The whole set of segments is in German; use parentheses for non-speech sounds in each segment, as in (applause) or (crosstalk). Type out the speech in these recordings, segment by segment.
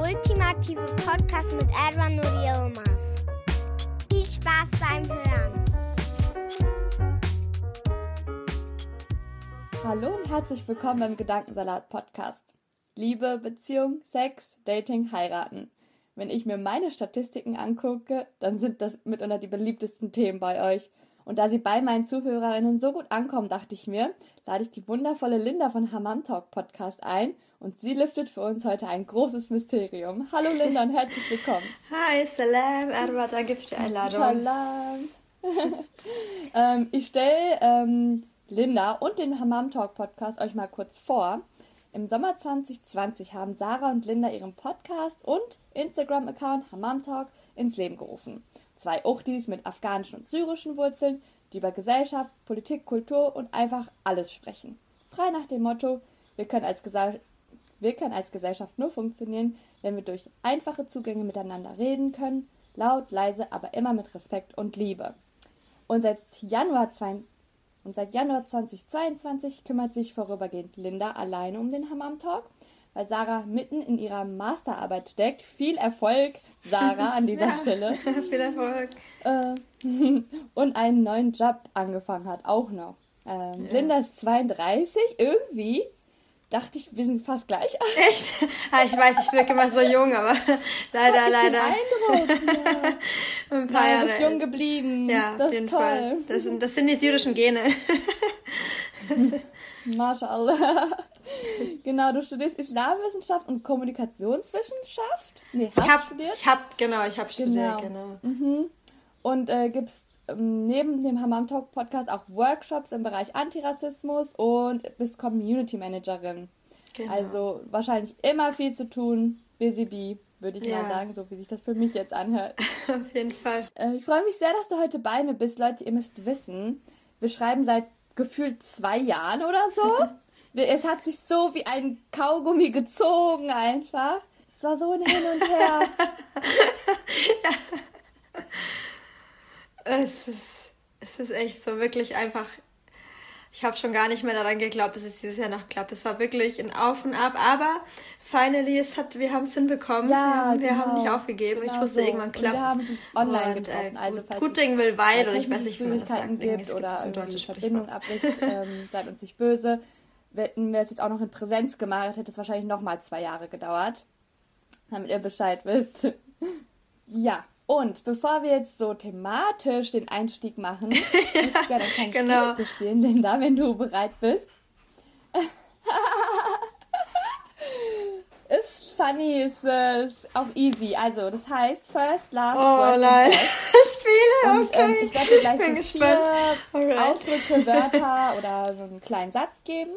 Ultimative Podcast mit Edwin und Yilmaz. Viel Spaß beim Hören. Hallo und herzlich willkommen beim Gedankensalat Podcast. Liebe, Beziehung, Sex, Dating, Heiraten. Wenn ich mir meine Statistiken angucke, dann sind das mitunter die beliebtesten Themen bei euch. Und da sie bei meinen Zuhörerinnen so gut ankommen, dachte ich mir, lade ich die wundervolle Linda von Hammam Talk Podcast ein und sie lüftet für uns heute ein großes Mysterium. Hallo Linda und herzlich willkommen. Hi, Salam, Erwa, danke für die Einladung. Salam. (laughs) ähm, ich stelle ähm, Linda und den Hammam Talk Podcast euch mal kurz vor. Im Sommer 2020 haben Sarah und Linda ihren Podcast und Instagram-Account Hammam Talk ins Leben gerufen. Zwei Uchtis mit afghanischen und syrischen Wurzeln, die über Gesellschaft, Politik, Kultur und einfach alles sprechen. Frei nach dem Motto, wir können als, Gesell wir können als Gesellschaft nur funktionieren, wenn wir durch einfache Zugänge miteinander reden können, laut, leise, aber immer mit Respekt und Liebe. Und seit Januar 2020 und seit Januar 2022 kümmert sich vorübergehend Linda alleine um den Hammam Talk, weil Sarah mitten in ihrer Masterarbeit steckt. Viel Erfolg, Sarah, an dieser (laughs) Ja, Stelle. (laughs) Viel Erfolg. Äh, (laughs) und einen neuen Job angefangen hat, auch noch. Ähm, Linda ist 32, irgendwie dachte ich, wir sind fast gleich alt. Echt? Ah, ich weiß, ich wirke immer so jung, aber (laughs) leider, Ich leider. den Eindruck, ja. Ein paar Nein, Jahre du bist jung geblieben. Ja, das auf jeden ist toll. Fall. Das sind, das sind die syrischen Gene. (laughs) Mashallah. (laughs) genau, du studierst Islamwissenschaft und Kommunikationswissenschaft. Nee, hast Ich hab, studiert. ich hab, genau, ich hab studiert, genau. Und äh, gibst neben dem Hammam Talk Podcast auch Workshops im Bereich Antirassismus und bist Community Managerin. Genau. Also wahrscheinlich immer viel zu tun. Busy Bee, würde ich Ja. mal sagen, so wie sich das für mich jetzt anhört. (laughs) Auf jeden Fall. Äh, ich freue mich sehr, dass du heute bei mir bist. Leute, ihr müsst wissen, wir schreiben seit gefühlt zwei Jahren oder so. (laughs) Es hat sich so wie ein Kaugummi gezogen einfach. Es war so ein Hin und Her. (laughs) Es ist, es ist echt so wirklich einfach. Ich habe schon gar nicht mehr daran geglaubt, dass es dieses Jahr noch klappt. Es war wirklich ein Auf und Ab, aber finally, es hat, wir haben es hinbekommen. Ja, wir haben, wir genau. haben nicht aufgegeben. Genau ich wusste, so. irgendwann Und klappt wir haben uns online und. Äh, Also, gut, es Ding will Weile, oder ich weiß nicht, wie man das sagt. Gibt es oder so ein irgendwie deutsches Verbindung abbricht, ähm, (laughs) seid uns nicht böse. Hätten wir es jetzt auch noch in Präsenz gemacht, hätte es wahrscheinlich nochmal zwei Jahre gedauert, damit ihr Bescheid wisst. (laughs) ja, und bevor wir jetzt so thematisch den Einstieg machen, (laughs) würde ich gerne ein kleines Genau. Spiel spielen, denn da, wenn du bereit bist. (laughs) ist funny, ist, äh, ist auch easy. Also, das heißt, first, last, Oh word nein. (laughs) Spiele, Und okay. ähm, ich werde dir gleich Bin so gespannt. vier Alright. Ausdrücke, Wörter oder so einen kleinen Satz geben.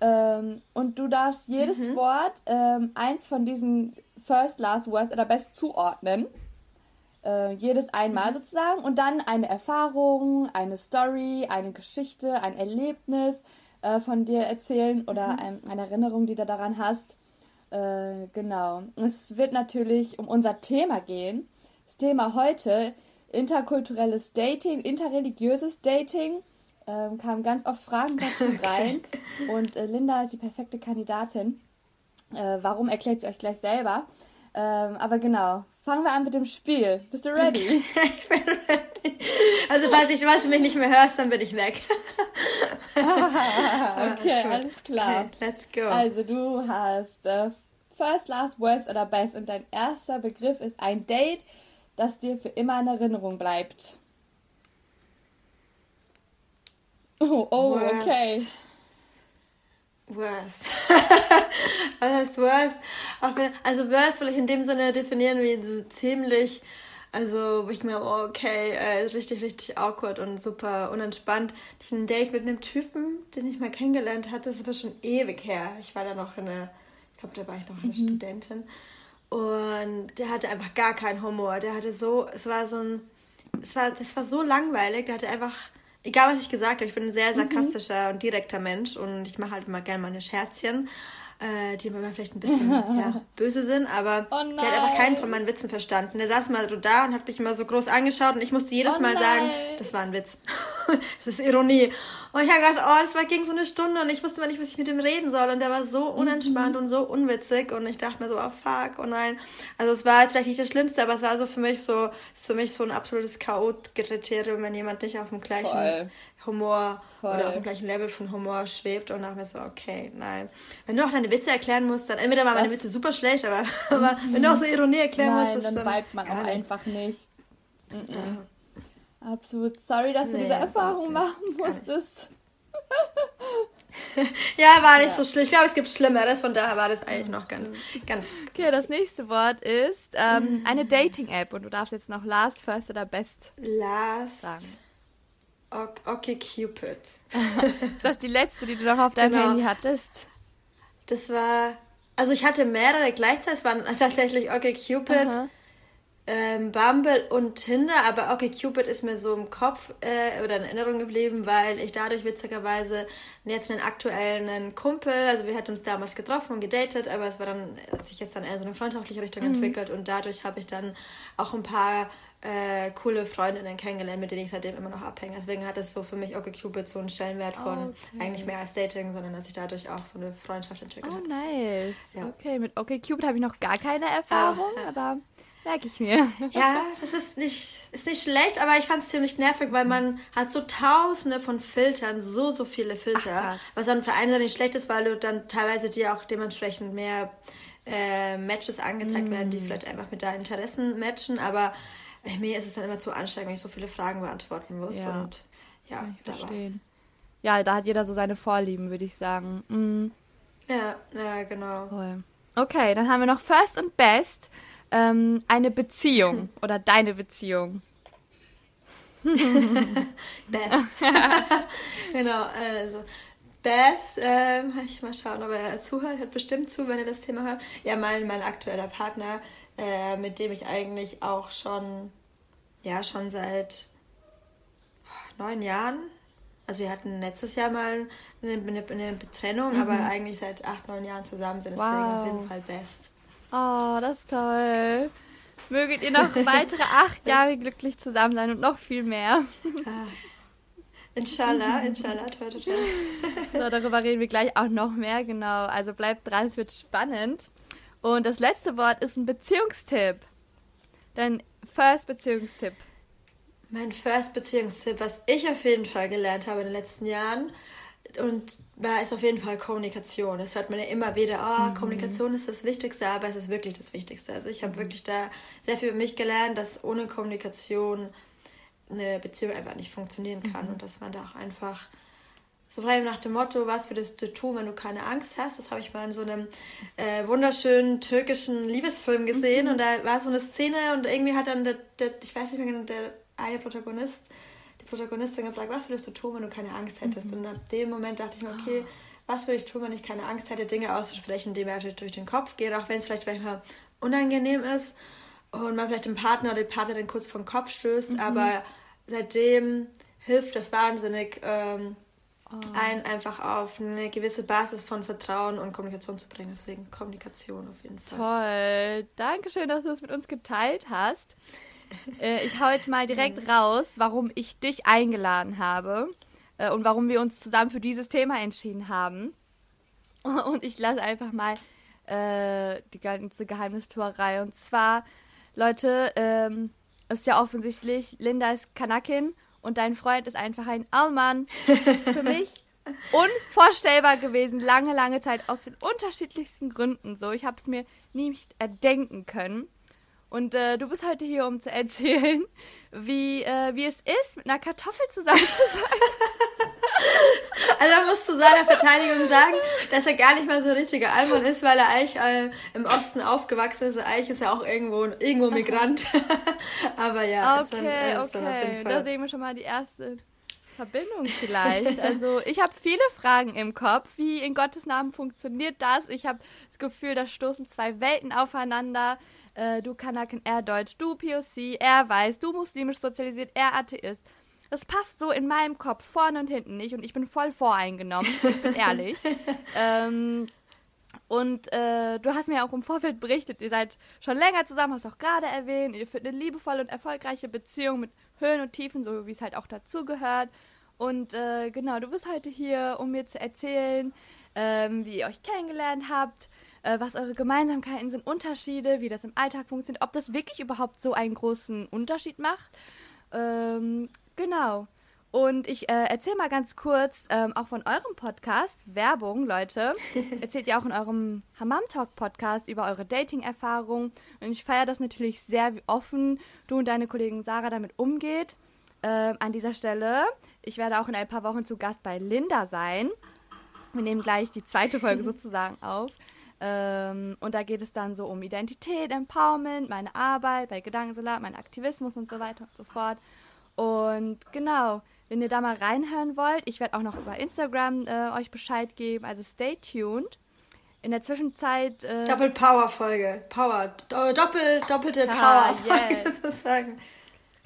Ähm, und du darfst jedes Mhm. Wort ähm, eins von diesen First, Last Words oder Best zuordnen. Äh, jedes einmal Mhm. sozusagen. Und dann eine Erfahrung, eine Story, eine Geschichte, ein Erlebnis äh, von dir erzählen oder Mhm. ein, eine Erinnerung, die du daran hast. Äh, genau. Es wird natürlich um unser Thema gehen. Das Thema heute, interkulturelles Dating, interreligiöses Dating. Ähm, kamen ganz oft Fragen dazu (laughs) rein. Und äh, Linda ist die perfekte Kandidatin. Äh, warum erklärt sie euch gleich selber? Ähm, aber genau, fangen wir an mit dem Spiel. Bist du ready? (laughs) Ich bin ready. Also, falls, ich, falls du mich nicht mehr hörst, dann bin ich weg. (laughs) okay, Gut. alles klar. Okay, let's go. Also du hast äh, First, Last, Worst oder Best und dein erster Begriff ist ein Date, das dir für immer in Erinnerung bleibt. Oh, (laughs) oh okay. Worst. (laughs) Was heißt worst? Wenn- Also worst will ich in dem Sinne definieren wie so ziemlich Also, wo ich mir, oh, okay, äh, richtig, richtig awkward und super unentspannt. Ich ein Date mit einem Typen, den ich mal kennengelernt hatte, das war schon ewig her. Ich war da noch eine, ich glaube, da war ich noch eine mhm. Studentin. Und der hatte einfach gar keinen Humor. Der hatte so, es war so ein, es war, das war so langweilig. Der hatte einfach, egal was ich gesagt habe, ich bin ein sehr mhm. sarkastischer mhm. und direkter Mensch und ich mache halt immer gerne meine Scherzchen äh, die manchmal vielleicht ein bisschen (laughs) ja, böse sind, aber oh der hat einfach keinen von meinen Witzen verstanden. Der saß mal so da und hat mich immer so groß angeschaut und ich musste jedes oh Mal sagen, das war ein Witz. (laughs) das ist Ironie. Und ich habe gedacht, oh, das war ging so eine Stunde und ich wusste mal nicht, was ich mit ihm reden soll. Und der war so mhm. unentspannt mhm. und so unwitzig und ich dachte mir so, oh fuck, oh nein. Also es war jetzt vielleicht nicht das Schlimmste, aber es war so für mich so, ist für mich so ein absolutes Chaot-Kriterium, wenn jemand nicht auf dem gleichen Voll. Humor Voll. oder auf dem gleichen Level von Humor schwebt und dachte mir so, okay, nein. Wenn du auch deine Witze erklären musst, dann entweder waren meine Witze super schlecht, aber, (laughs) aber wenn du auch so Ironie erklären nein, musst, dann, dann man auch einfach nicht. Ja. Absolut. Sorry, dass du nee, diese Erfahrung machen musstest. (laughs) ja, war nicht ja. so schlimm. Ich glaube, es gibt Schlimmeres, von daher war das eigentlich noch ganz, ganz. Okay, das nächste Wort ist ähm, eine Dating-App und du darfst jetzt noch Last, First oder Best Last. sagen. Okay, Cupid. (laughs) ist das die letzte, die du noch auf deinem genau. Handy hattest? Das war, also ich hatte mehrere gleichzeitig, es waren tatsächlich Okay Cupid, ähm, Bumble und Tinder, aber Okay Cupid ist mir so im Kopf äh, oder in Erinnerung geblieben, weil ich dadurch witzigerweise jetzt einen aktuellen Kumpel, also wir hatten uns damals getroffen und gedatet, aber es war dann, hat sich jetzt dann eher so eine freundschaftliche Richtung mhm. entwickelt und dadurch habe ich dann auch ein paar äh, coole Freundinnen kennengelernt, mit denen ich seitdem immer noch abhänge. Deswegen hat es so für mich OkCupid so einen Stellenwert von okay. eigentlich mehr als Dating, sondern dass ich dadurch auch so eine Freundschaft entwickelt habe. Oh, nice. Ja. Okay, mit OkCupid habe ich noch gar keine Erfahrung, ah, ja. aber merke ich mir. (laughs) Ja, das ist nicht, ist nicht schlecht, aber ich fand es ziemlich nervig, weil man hat so tausende von Filtern, so, so viele Filter. Ach, was dann für einen Seite nicht schlecht ist, weil du dann teilweise dir auch dementsprechend mehr äh, Matches angezeigt mm. werden, die vielleicht einfach mit deinen Interessen matchen, aber mir ist es dann immer zu anstrengend, wenn ich so viele Fragen beantworten muss. Ja. Und ja, da verstehen. Ja, da hat jeder so seine Vorlieben, würde ich sagen. Mhm. Ja, ja, genau. Cool. Okay, dann haben wir noch First und Best. Ähm, eine Beziehung (laughs) oder deine Beziehung. (laughs) Best. (laughs) genau, also Best, ähm, ich mal schauen, ob er zuhört, hört bestimmt zu, wenn er das Thema hört. Ja, mein, mein aktueller Partner äh, mit dem ich eigentlich auch schon, ja, schon seit neun Jahren, also wir hatten letztes Jahr mal eine, eine, eine Trennung, mhm. aber eigentlich seit acht, neun Jahren zusammen sind, deswegen wow. auf jeden Fall best. Oh, das ist toll. Möget ihr noch (laughs) weitere acht Jahre glücklich zusammen sein und noch viel mehr. Ah. Inshallah, inshallah, toll, toll, toll. So, darüber reden wir gleich auch noch mehr, genau. Also bleibt dran, es wird spannend. Und das letzte Wort ist ein Beziehungstipp. Dein First Beziehungstipp. Mein First Beziehungstipp, was ich auf jeden Fall gelernt habe in den letzten Jahren, und war ist auf jeden Fall Kommunikation. Das hört man ja immer wieder, oh, mhm. Kommunikation ist das Wichtigste, aber es ist wirklich das Wichtigste. Also ich habe mhm. wirklich da sehr viel über mich gelernt, dass ohne Kommunikation eine Beziehung einfach nicht funktionieren kann mhm. und dass man da auch einfach so frei nach dem Motto, was würdest du tun, wenn du keine Angst hast? Das habe ich mal in so einem äh, wunderschönen türkischen Liebesfilm gesehen. Mhm. Und da war so eine Szene und irgendwie hat dann der, der, ich weiß nicht mehr genau, der eine Protagonist, Protagonistin gefragt, was würdest du tun, wenn du keine Angst hättest? Mhm. Und ab dem Moment dachte ich mir, okay, was würde ich tun, wenn ich keine Angst hätte, Dinge auszusprechen, die mir durch den Kopf gehen, auch wenn es vielleicht manchmal unangenehm ist und man vielleicht den Partner oder die Partnerin kurz den Kopf stößt. Mhm. Aber seitdem hilft das wahnsinnig. Ähm, oh. einen einfach auf eine gewisse Basis von Vertrauen und Kommunikation zu bringen. Deswegen Kommunikation auf jeden Fall. Toll. Dankeschön, dass du das mit uns geteilt hast. Äh, ich hau jetzt mal direkt raus, warum ich dich eingeladen habe äh, und warum wir uns zusammen für dieses Thema entschieden haben. (laughs) Und ich lasse einfach mal äh, die ganze Geheimnistuerei. Und zwar, Leute, ähm, ist ja offensichtlich, Linda ist Kanakin und dein Freund ist einfach ein Allmann. (laughs) Für mich unvorstellbar gewesen, lange, lange Zeit, aus den unterschiedlichsten Gründen so. Ich habe es mir nicht erdenken können. Und äh, du bist heute hier, um zu erzählen, (laughs) wie, äh, wie es ist, mit einer Kartoffel zusammen zu sein. (laughs) Also man muss zu seiner Verteidigung sagen, dass er gar nicht mal so ein richtiger Alman ist, weil er eigentlich äh, im Osten aufgewachsen ist. Eigentlich ist er auch irgendwo, irgendwo Migrant. (laughs) Aber ja, okay, ist dann, ist okay. Dann da sehen wir schon mal die erste Verbindung vielleicht. Also ich habe viele Fragen im Kopf. Wie in Gottes Namen funktioniert das? Ich habe das Gefühl, da stoßen zwei Welten aufeinander. Äh, du Kanaken, er Deutsch, du POC, er weiß, du muslimisch sozialisiert, er Atheist. Das passt so in meinem Kopf vorne und hinten nicht und ich bin voll voreingenommen, ich bin (laughs) ehrlich. ähm, und äh, du hast mir auch im Vorfeld berichtet, ihr seid schon länger zusammen, hast auch gerade erwähnt, ihr führt eine liebevolle und erfolgreiche Beziehung mit Höhen und Tiefen, so wie es halt auch dazugehört. Und äh, genau, du bist heute hier, um mir zu erzählen, ähm, wie ihr euch kennengelernt habt, äh, was eure Gemeinsamkeiten sind, Unterschiede, wie das im Alltag funktioniert, ob das wirklich überhaupt so einen großen Unterschied macht. Ähm, genau. Und ich äh, erzähle mal ganz kurz ähm, auch von eurem Podcast, Werbung, Leute. (laughs) Erzählt ihr auch in eurem Hammam Talk Podcast über eure Dating-Erfahrung. Und ich feiere das natürlich sehr, wie offen du und deine Kollegin Sarah damit umgeht. Äh, an dieser Stelle, ich werde auch in ein paar Wochen zu Gast bei Linda sein. Wir nehmen gleich die zweite Folge (laughs) sozusagen auf. Ähm, und da geht es dann so um Identität, Empowerment, meine Arbeit bei Gedankensalat, mein Aktivismus und so weiter und so fort. Und genau, wenn ihr da mal reinhören wollt, ich werde auch noch über Instagram äh, euch Bescheid geben, also stay tuned. In der Zwischenzeit. Äh, Doppel-Power-Folge. Power. Doppel, doppelte Power-Folge yes. (laughs) sozusagen.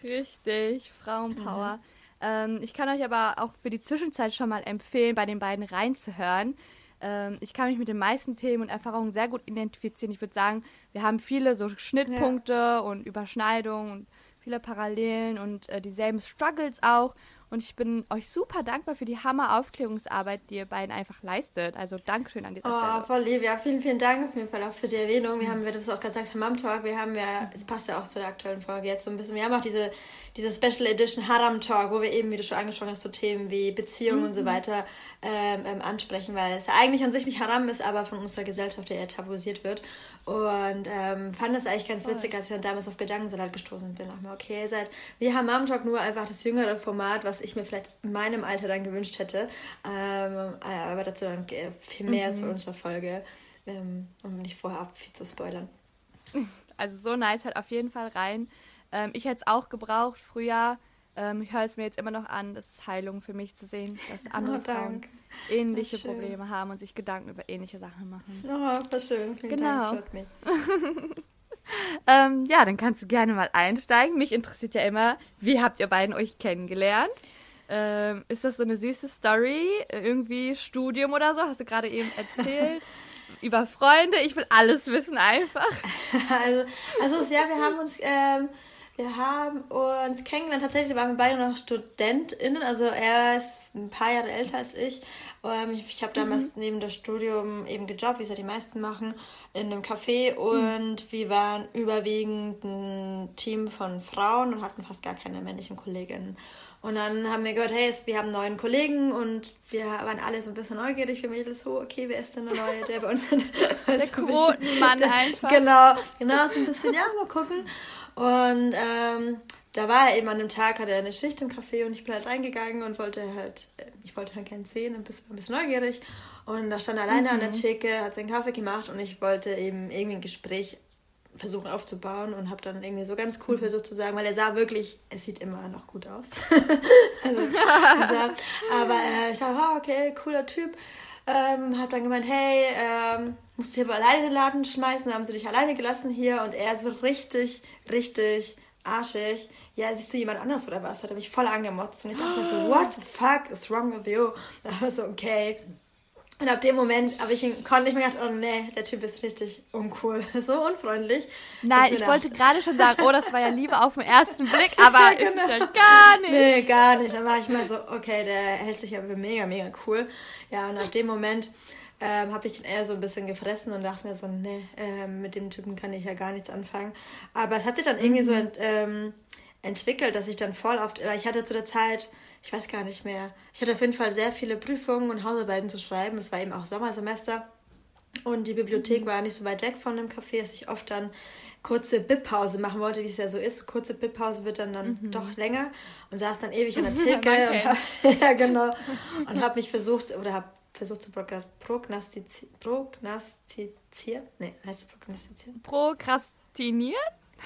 Richtig, Frauenpower. Mhm. Ähm, ich kann euch aber auch für die Zwischenzeit schon mal empfehlen, bei den beiden reinzuhören. Ähm, ich kann mich mit den meisten Themen und Erfahrungen sehr gut identifizieren. Ich würde sagen, wir haben viele so Schnittpunkte ja. und Überschneidungen und viele Parallelen und äh, dieselben Struggles auch. Und ich bin euch super dankbar für die Hammer-Aufklärungsarbeit, die ihr beiden einfach leistet. Also Dankeschön an dieser oh, Stelle. Oh, voll lieb. Ja, vielen, vielen Dank auf jeden Fall auch für die Erwähnung. Wir haben, wie du es auch gerade sagst, Mom Talk, wir haben ja, es passt ja auch zu der aktuellen Folge jetzt so ein bisschen, wir haben auch diese, diese Special Edition Haram Talk, wo wir eben, wie du schon angesprochen hast, so Themen wie Beziehungen mhm. und so mhm. weiter ähm, ähm, ansprechen, weil es ja eigentlich an sich nicht Haram ist, aber von unserer Gesellschaft eher tabuisiert wird. Und ähm, fand das eigentlich ganz witzig, als ich dann damals auf Gedankensalat gestoßen bin. Auch mal, okay, ihr seid wie Hammam Talk nur einfach das jüngere Format, was ich mir vielleicht in meinem Alter dann gewünscht hätte. Ähm, äh, aber dazu dann viel mehr mhm. zu unserer Folge, ähm, um nicht vorher viel zu spoilern. (laughs) Also so nice, halt auf jeden Fall rein. Ähm, ich hätte es auch gebraucht früher. Ähm, ich höre es mir jetzt immer noch an, das ist Heilung für mich zu sehen, dass (laughs) andere oh, Frauen ähnliche Probleme haben und sich Gedanken über ähnliche Sachen machen. Oh, was schön. Vielen genau. Dank, (laughs) mich. Ähm, ja, dann kannst du gerne mal einsteigen. Mich interessiert ja immer, wie habt ihr beiden euch kennengelernt? Ähm, ist das so eine süße Story? Irgendwie Studium oder so? Hast du gerade eben erzählt? (laughs) über Freunde? Ich will alles wissen einfach. (laughs) also, also ja, wir haben uns ähm, wir haben uns kennengelernt, tatsächlich waren wir beide noch StudentInnen, also er ist ein paar Jahre älter als ich. Ähm, ich habe damals mhm. neben dem Studium eben gejobbt, wie es ja die meisten machen, in einem Café und mhm. wir waren überwiegend ein Team von Frauen und hatten fast gar keine männlichen Kolleginnen. Und dann haben wir gehört, hey, wir haben einen neuen Kollegen und wir waren alle so ein bisschen neugierig für Mädels, so, okay, wer ist denn der neue, der bei uns... (laughs) (laughs) der Quotenmann (laughs) einfach. Genau, genau, so ein bisschen, ja, mal gucken. Und ähm, da war er eben an dem Tag, hatte er eine Schicht im Café und ich bin halt reingegangen und wollte halt, äh, ich wollte halt gerne sehen, ein bisschen, ein bisschen neugierig. Und da stand er alleine mhm. an der mhm. Theke, hat seinen Kaffee gemacht und ich wollte eben irgendwie ein Gespräch versuchen aufzubauen und habe dann irgendwie so ganz cool mhm. versucht zu sagen, weil er sah wirklich, es sieht immer noch gut aus. (laughs) also, (laughs) also, aber äh, ich dachte, oh, okay, cooler Typ. Ähm, hab dann gemeint, hey, ähm, musst du hier alleine den Laden schmeißen, dann haben sie dich alleine gelassen hier und er so richtig, richtig arschig. Ja, siehst du jemand anders oder was? Hat er mich voll angemotzt und ich dachte mir so, what the fuck is wrong with you? Da war so, okay. Und ab dem Moment habe ich ihn, konnte ich mir gedacht, oh nee, der Typ ist richtig uncool, (laughs) so unfreundlich. Nein, ich wollte gerade schon sagen, oh, das war ja Liebe auf den ersten Blick, (laughs) aber genau. ist ja gar nicht. Nee, gar nicht. Dann war ich mal so, okay, der hält sich ja für mega, mega cool. Ja, und ab dem Moment ähm, habe ich ihn eher so ein bisschen gefressen und dachte mir so, nee, ähm, mit dem Typen kann ich ja gar nichts anfangen. Aber es hat sich dann irgendwie mhm. so ent, ähm, entwickelt, dass ich dann voll oft, ich hatte zu der Zeit, ich weiß gar nicht mehr, ich hatte auf jeden Fall sehr viele Prüfungen und Hausarbeiten zu schreiben. Es war eben auch Sommersemester. Und die Bibliothek mhm. war nicht so weit weg von dem Café, dass ich oft dann kurze Bib-Pause machen wollte, wie es ja so ist. Kurze Bib-Pause wird dann, dann mhm. doch länger und saß dann ewig an der (laughs) Theke. und hab, (laughs) ja, genau. Und habe mich versucht, oder habe versucht zu prognostizieren. Prognostizieren? Nee, heißt es prognostizieren? Prokrastinieren?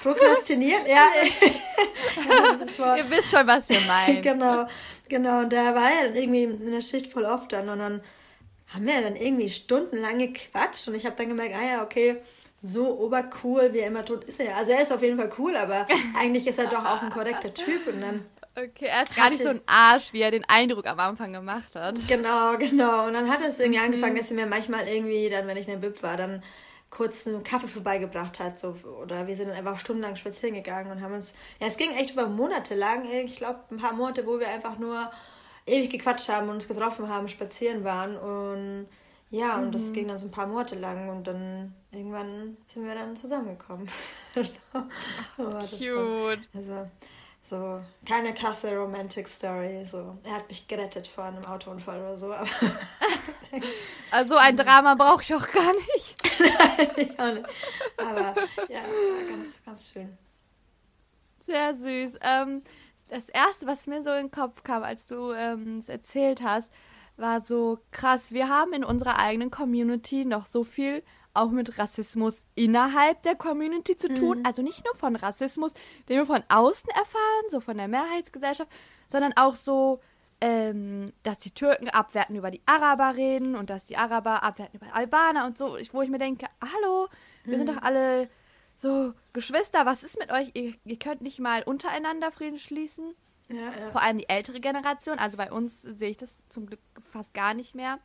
Prokrastinieren, ja. (laughs) ihr wisst schon, was ihr meint. genau, genau. Und da war er dann irgendwie in der Schicht voll oft dann. Und dann haben wir dann irgendwie stundenlang gequatscht. Und ich habe dann gemerkt, ah ja, okay, so obercool, wie er immer tut, ist er ja. Also er ist auf jeden Fall cool, aber (laughs) eigentlich ist er doch auch ein korrekter Typ. Und dann Okay, er ist gar nicht so ein Arsch, wie er den Eindruck am Anfang gemacht hat. Genau, genau. Und dann hat es irgendwie mhm. angefangen, dass er mir manchmal irgendwie, dann, wenn ich in der Bib war, dann kurz einen Kaffee vorbeigebracht hat. So, oder wir sind dann einfach stundenlang spazieren gegangen und haben uns. Ja, es ging echt über Monate lang. Ich glaube, ein paar Monate, wo wir einfach nur ewig gequatscht haben, uns getroffen haben, spazieren waren. Und ja, und mhm. das ging dann so ein paar Monate lang und dann irgendwann sind wir dann zusammengekommen. (laughs) Ach, cute. also, so, keine krasse Romantic Story. So, er hat mich gerettet vor einem Autounfall oder so. (laughs) also ein Drama brauche ich auch gar nicht. (laughs) ja, aber ja, ganz, ganz schön. Sehr süß. Ähm, das erste, was mir so in den Kopf kam, als du ähm, es erzählt hast, war so krass. Wir haben in unserer eigenen Community noch so viel auch mit Rassismus innerhalb der Community zu tun. Mhm. Also nicht nur von Rassismus, den wir von außen erfahren, so von der Mehrheitsgesellschaft, sondern auch so, ähm, dass die Türken abwerten über die Araber reden und dass die Araber abwerten über Albaner und so, wo ich mir denke, hallo, wir mhm. sind doch alle so Geschwister, was ist mit euch? Ihr, ihr könnt nicht mal untereinander Frieden schließen. Ja, ja. Vor allem die ältere Generation, also bei uns sehe ich das zum Glück fast gar nicht mehr.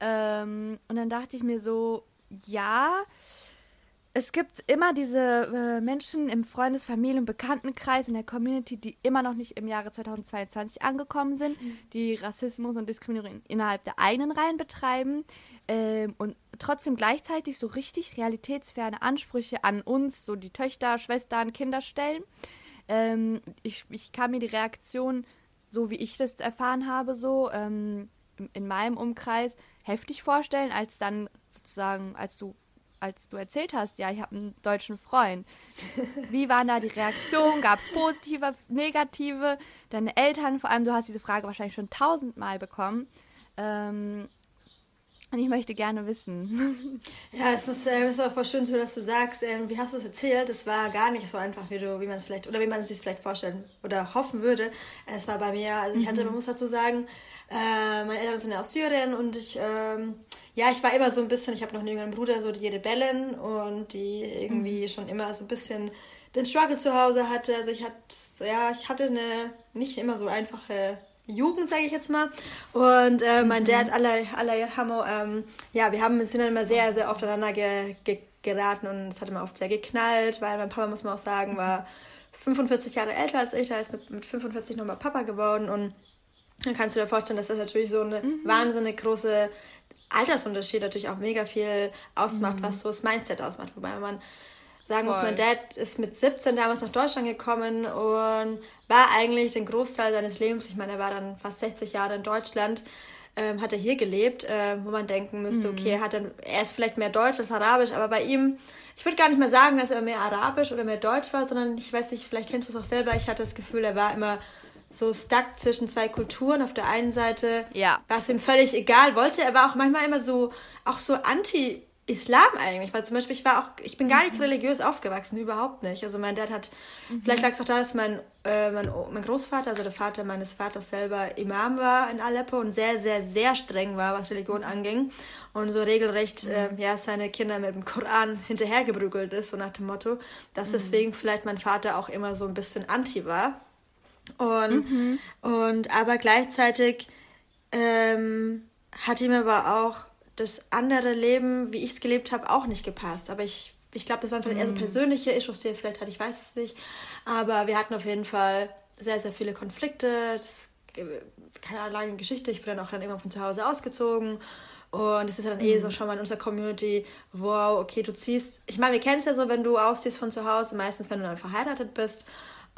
Ähm, und dann dachte ich mir so, ja, es gibt immer diese äh, Menschen im Freundes-, Familien- und Bekanntenkreis in der Community, die immer noch nicht im Jahre 2022 angekommen sind, mhm. die Rassismus und Diskriminierung innerhalb der eigenen Reihen betreiben ähm, und trotzdem gleichzeitig so richtig realitätsferne Ansprüche an uns, so die Töchter, Schwestern, Kinder stellen. Ähm, ich, ich kann mir die Reaktion, so wie ich das erfahren habe, so ähm, in, in meinem Umkreis heftig vorstellen, als dann sozusagen, als du als du erzählt hast, ja, ich habe einen deutschen Freund. (laughs) Wie waren da die Reaktionen? Gab es positive, negative? Deine Eltern, vor allem, du hast diese Frage wahrscheinlich schon tausendmal bekommen. Ähm, und ich möchte gerne wissen. (laughs) Ja, es ist, äh, ist auch voll schön, dass du sagst, äh, wie hast du es erzählt? Es war gar nicht so einfach, wie du, wie man es vielleicht, oder wie man es sich vielleicht vorstellen oder hoffen würde. Es war bei mir, also ich hatte, mhm. man muss dazu sagen, äh, meine Eltern sind ja aus Syrien und ich, ähm, ja, ich war immer so ein bisschen, ich habe noch einen jüngeren Bruder, so die Rebellen und die irgendwie mhm. schon immer so ein bisschen den Struggle zu Hause hatte. Also ich hatte, ja, ich hatte eine nicht immer so einfache Jugend, sage ich jetzt mal. Und äh, mein mhm. Dad, Allah, Allah ähm, ja, wir haben, sind dann immer sehr, sehr oft aneinander ge, ge, geraten und es hat immer oft sehr geknallt, weil mein Papa, muss man auch sagen, war 45 Jahre älter als ich, da ist mit, mit 45 nochmal Papa geworden und dann kannst du dir vorstellen, dass das natürlich so eine mhm. wahnsinnig große Altersunterschied natürlich auch mega viel ausmacht, mhm. was so das Mindset ausmacht. Wobei man sagen Voll. muss, mein Dad ist mit 17 damals nach Deutschland gekommen und war eigentlich den Großteil seines Lebens, ich meine, er war dann fast 60 Jahre in Deutschland, ähm, hat er hier gelebt, äh, wo man denken müsste, mhm. okay, hat er, er ist vielleicht mehr Deutsch als Arabisch, aber bei ihm, ich würde gar nicht mehr sagen, dass er mehr Arabisch oder mehr Deutsch war, sondern ich weiß nicht, vielleicht kennst du es auch selber, ich hatte das Gefühl, er war immer so stuck zwischen zwei Kulturen. Auf der einen Seite ja. war es ihm völlig egal, wollte er war auch manchmal immer so, auch so anti Islam eigentlich, weil zum Beispiel ich war auch, ich bin gar nicht mhm. religiös aufgewachsen, überhaupt nicht. Also mein Dad hat, mhm. vielleicht lag es auch da, dass mein, äh, mein, mein Großvater, also der Vater meines Vaters selber Imam war in Aleppo und sehr, sehr, sehr streng war, was Religion anging und so regelrecht, mhm. äh, ja, seine Kinder mit dem Koran hinterhergeprügelt ist, so nach dem Motto, dass mhm. deswegen vielleicht mein Vater auch immer so ein bisschen anti war und, mhm. und aber gleichzeitig ähm, hat ihm aber auch das andere Leben, wie ich es gelebt habe, auch nicht gepasst. Aber ich, ich glaube, das waren vielleicht eher so mhm. persönliche Issues, die er vielleicht hat, ich weiß es nicht. Aber wir hatten auf jeden Fall sehr, sehr viele Konflikte. Das, keine lange Geschichte. Ich bin dann auch dann immer von zu Hause ausgezogen. Und es ist ja dann mhm. eh so mhm. schon mal in unserer Community, wow, okay, du ziehst. Ich meine, wir kennen es ja so, wenn du ausziehst von zu Hause, meistens wenn du dann verheiratet bist.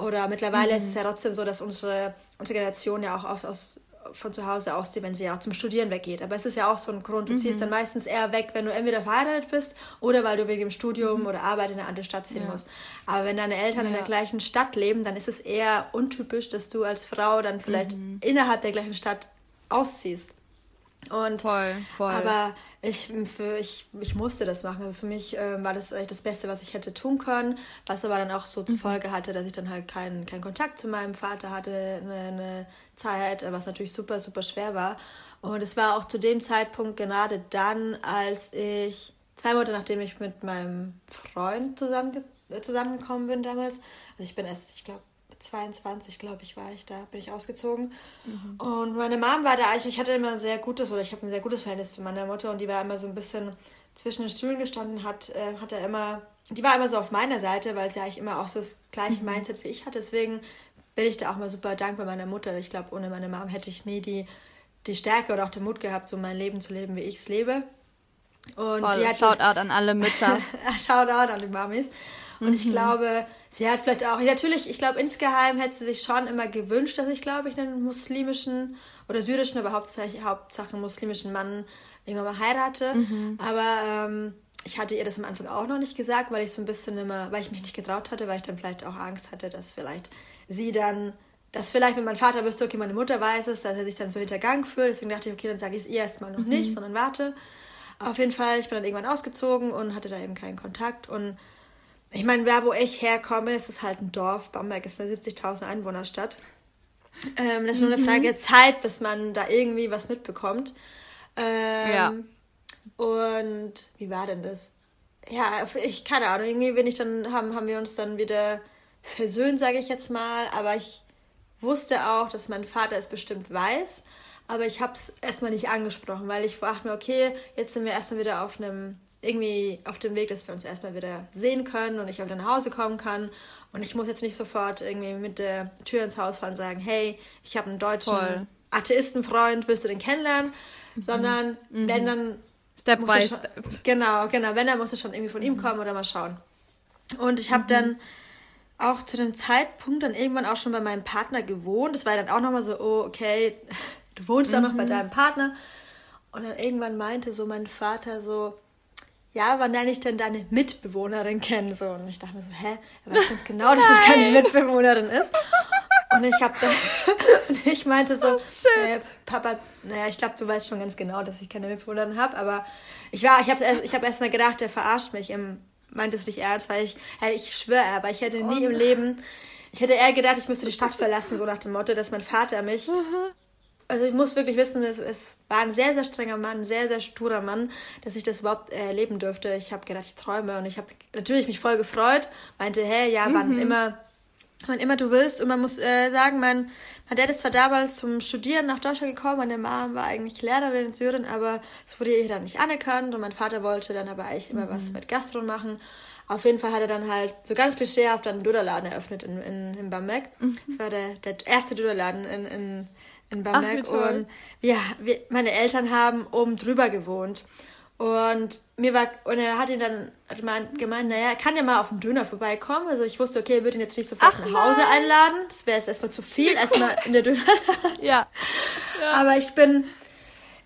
Oder mittlerweile mhm. ist es ja trotzdem so, dass unsere, unsere Generation ja auch oft aus von zu Hause auszieht, wenn sie ja auch zum Studieren weggeht. Aber es ist ja auch so ein Grund, du ziehst dann meistens eher weg, wenn du entweder verheiratet bist oder weil du wegen dem Studium oder Arbeit in eine andere Stadt ziehen musst. Aber wenn deine Eltern in der gleichen Stadt leben, dann ist es eher untypisch, dass du als Frau dann vielleicht innerhalb der gleichen Stadt ausziehst. Und, Voll, voll. Aber ich, für, ich, ich musste das machen. Also für mich äh, war das eigentlich das Beste, was ich hätte tun können. Was aber dann auch so zur Folge hatte, dass ich dann halt keinen keinen Kontakt zu meinem Vater hatte, eine, eine Zeit, was natürlich super, super schwer war. Und es war auch zu dem Zeitpunkt gerade dann, als ich zwei Monate nachdem ich mit meinem Freund zusammen, zusammengekommen bin damals. Also ich bin erst, ich glaube, 22, glaube ich, war ich da, bin ich ausgezogen. Und meine Mom war da, ich, ich hatte immer ein sehr gutes, oder ich habe ein sehr gutes Verhältnis zu meiner Mutter und die war immer so ein bisschen zwischen den Stühlen gestanden, hat, äh, hat er immer, die war immer so auf meiner Seite, weil sie eigentlich immer auch so das gleiche Mindset wie ich hatte. Deswegen bin ich da auch mal super dankbar meiner Mutter. Ich glaube, ohne meine Mom hätte ich nie die, die Stärke oder auch den Mut gehabt, so mein Leben zu leben, wie ich es lebe. Und Voll, die hat Shoutout an alle Mütter. (laughs) Shoutout an die Mamis. Und ich glaube, sie hat vielleicht auch, natürlich, ich glaube, insgeheim hätte sie sich schon immer gewünscht, dass ich, glaube ich, einen muslimischen oder syrischen, aber hauptsächlich, Hauptsache muslimischen Mann irgendwann mal heirate. Aber ähm, ich hatte ihr das am Anfang auch noch nicht gesagt, weil ich so ein bisschen immer, weil ich mich nicht getraut hatte, weil ich dann vielleicht auch Angst hatte, dass vielleicht sie dann, dass vielleicht, wenn mein Vater wüsste, okay, meine Mutter weiß es, dass er sich dann so hintergangen fühlt. Deswegen dachte ich, okay, dann sage ich es ihr erstmal noch nicht, sondern warte. Auf jeden Fall, ich bin dann irgendwann ausgezogen und hatte da eben keinen Kontakt. Und ich meine, da wo ich herkomme, ist es halt ein Dorf. Bamberg ist eine 70.000 Einwohnerstadt. Ähm, das ist nur eine Frage der Zeit, bis man da irgendwie was mitbekommt. Ähm, Ja. Und wie war denn das? Ja, ich keine Ahnung. Irgendwie bin ich dann haben haben wir uns dann wieder versöhnt, sage ich jetzt mal. Aber ich wusste auch, dass mein Vater es bestimmt weiß. Aber ich habe es erstmal nicht angesprochen, weil ich dachte mir, okay, jetzt sind wir erstmal wieder auf einem, irgendwie auf dem Weg, dass wir uns erstmal wieder sehen können und ich auch wieder nach Hause kommen kann. Und ich muss jetzt nicht sofort irgendwie mit der Tür ins Haus fallen und sagen, hey, ich habe einen deutschen Voll. Atheistenfreund, willst du den kennenlernen? Sondern wenn dann Step by schon, step. Genau, genau. Wenn, dann muss es schon irgendwie von ihm kommen oder mal schauen. Und ich habe dann auch zu dem Zeitpunkt dann irgendwann auch schon bei meinem Partner gewohnt. Das war dann auch nochmal so, oh, okay, (laughs) du wohnst auch noch bei deinem Partner. Und dann irgendwann meinte so mein Vater so, ja, wann lerne ich denn deine Mitbewohnerin kennen? So, und ich dachte mir so, hä? Er weiß ganz genau, dass es keine Mitbewohnerin ist. Und ich habe (laughs) und ich meinte so, naja, Papa, naja, ich glaube, du weißt schon ganz genau, dass ich keine Mitbewohnerin habe, aber ich war, ich habe erst, ich hab erst mal gedacht, der verarscht mich, im, meint es nicht ernst, weil ich, ich schwöre, aber ich hätte nie im Leben, ich hätte eher gedacht, ich müsste die Stadt verlassen, so nach dem Motto, dass mein Vater mich also ich muss wirklich wissen, es, es war ein sehr, sehr strenger Mann, ein sehr, sehr sturer Mann, dass ich das überhaupt erleben durfte. Ich habe gedacht, ich träume und ich habe natürlich mich voll gefreut, meinte, hey, ja, wann immer, wann immer du willst. Und man muss äh, sagen, mein, mein Dad ist zwar damals zum Studieren nach Deutschland gekommen, meine Mom war eigentlich Lehrerin in Syrien, aber es wurde ihr dann nicht anerkannt und mein Vater wollte dann aber eigentlich immer was mit Gastro machen. Auf jeden Fall hat er dann halt so ganz klischeehaft einen Dönerladen eröffnet in, in, in Bamberg. Das war der, der erste Dönerladen in, in, in Bamberg. toll. und ja, wir, meine Eltern haben oben drüber gewohnt. Und mir war, und er hat ihn dann hat mein- gemeint, naja, er kann ja mal auf den Döner vorbeikommen. Also ich wusste, okay, er würde ihn jetzt nicht sofort Ach, nach Hause einladen. Das wäre jetzt erstmal zu viel, erstmal in der Dönerladen. (laughs) Ja. Aber ich bin,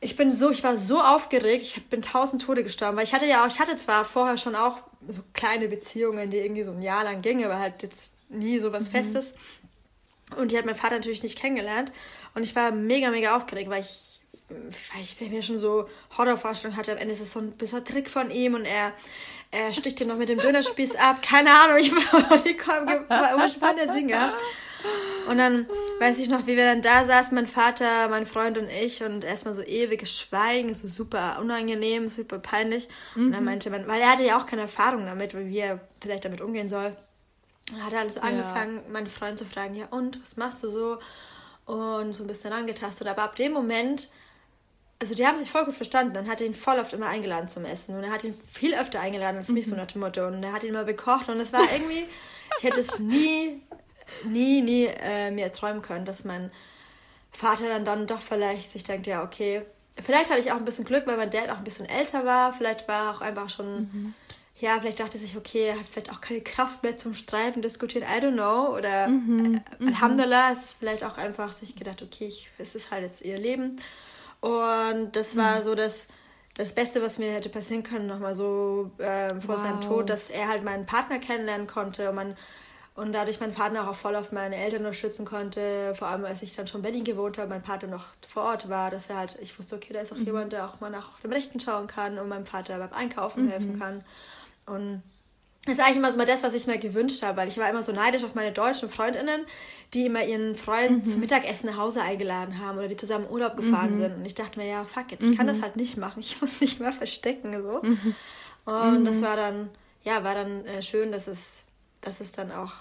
ich bin so, ich war so aufgeregt, ich bin tausend Tode gestorben, weil ich hatte ja auch, ich hatte zwar vorher schon auch so kleine Beziehungen, die irgendwie so ein Jahr lang gingen, aber halt jetzt nie so was Festes. Und die hat mein Vater natürlich nicht kennengelernt. Und ich war mega, mega aufgeregt, weil ich, weil ich mir schon so Horrorvorstellungen hatte. Am Ende ist es so ein bisschen Trick von ihm und er, er sticht den noch mit dem Dönerspieß ab. Keine Ahnung, ich war die überspannt der Singer. Und dann weiß ich noch, wie wir dann da saßen, mein Vater, mein Freund und ich, und erstmal so ewiges Schweigen, so super unangenehm, super peinlich. Und dann meinte man, weil er hatte ja auch keine Erfahrung damit, wie er vielleicht damit umgehen soll. Dann hat er also angefangen, meinen Freund zu fragen, ja und, was machst du so? Und so ein bisschen angetastet. Aber ab dem Moment, also die haben sich voll gut verstanden. Dann hat er ihn voll oft immer eingeladen zum Essen. Und er hat ihn viel öfter eingeladen als mich, so nach dem Motto. Und er hat ihn mal bekocht. Und es war irgendwie, ich hätte es nie, nie, nie äh, mir träumen können, dass mein Vater dann, dann doch vielleicht sich denkt, ja, okay. Vielleicht hatte ich auch ein bisschen Glück, weil mein Dad auch ein bisschen älter war. Vielleicht war er auch einfach schon ja, vielleicht dachte sich, okay, er hat vielleicht auch keine Kraft mehr zum Streiten, diskutieren, I don't know. Oder mhm, äh, Alhamdulillah ist vielleicht auch einfach sich gedacht, okay, ich, es ist halt jetzt ihr Leben. Und das war mhm. so das, das Beste, was mir hätte passieren können, nochmal so äh, vor wow. seinem Tod, dass er halt meinen Partner kennenlernen konnte und man und dadurch meinen Partner auch voll auf meine Eltern unterstützen konnte. Vor allem, als ich dann schon in Berlin gewohnt habe, mein Partner noch vor Ort war, dass er halt, ich wusste, okay, da ist auch mhm. jemand, der auch mal nach dem Rechten schauen kann und meinem Vater beim Einkaufen mhm. helfen kann. Und das ist eigentlich immer so mal das, was ich mir gewünscht habe, weil ich war immer so neidisch auf meine deutschen Freundinnen, die immer ihren Freund mhm. zum Mittagessen nach Hause eingeladen haben oder die zusammen Urlaub gefahren mhm. sind. Und ich dachte mir, ja, fuck it, ich mhm. kann das halt nicht machen. (laughs) Ich muss mich mal verstecken. so. Mhm. Und das mhm. war dann, ja, war dann äh, schön, dass es, dass es dann auch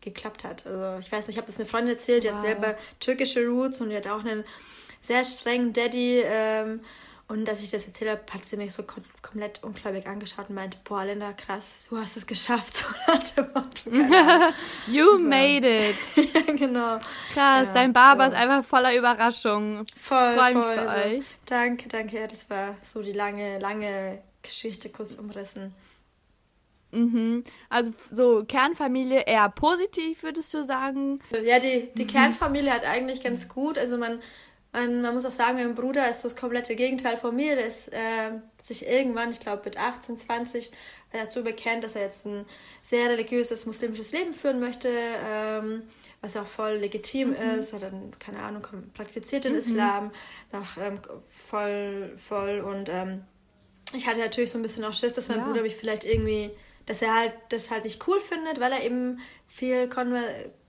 geklappt hat. Also ich weiß nicht, ich habe das eine Freundin erzählt, die wow. hat selber türkische Roots und die hat auch einen sehr strengen Daddy. Ähm, und als ich das erzählt habe, hat sie mich so kom komplett ungläubig angeschaut und meinte, boah, Linda, krass, du hast es geschafft. (laughs) So (laughs) you made it. ja, (laughs) genau. Krass, ja, dein Barber so. ist einfach voller Überraschungen. Voll, voll. Mich für also, euch. Danke, danke. Ja, das war so die lange, lange Geschichte kurz umrissen. Mhm. Also so Kernfamilie eher positiv, würdest du sagen? Ja, die, die mhm. Kernfamilie hat eigentlich ganz gut. Also man und man muss auch sagen, mein Bruder ist so das komplette Gegenteil von mir. Der ist äh, sich irgendwann, ich glaube mit 18, 20, dazu bekennt, dass er jetzt ein sehr religiöses muslimisches Leben führen möchte, ähm, was auch voll legitim mhm. ist. Hat dann, keine Ahnung, praktiziert den mhm. Islam nach ähm, voll, voll. Und ähm, ich hatte natürlich so ein bisschen auch Schiss, dass mein ja. Bruder mich vielleicht irgendwie, dass er halt das halt nicht cool findet, weil er eben viel konver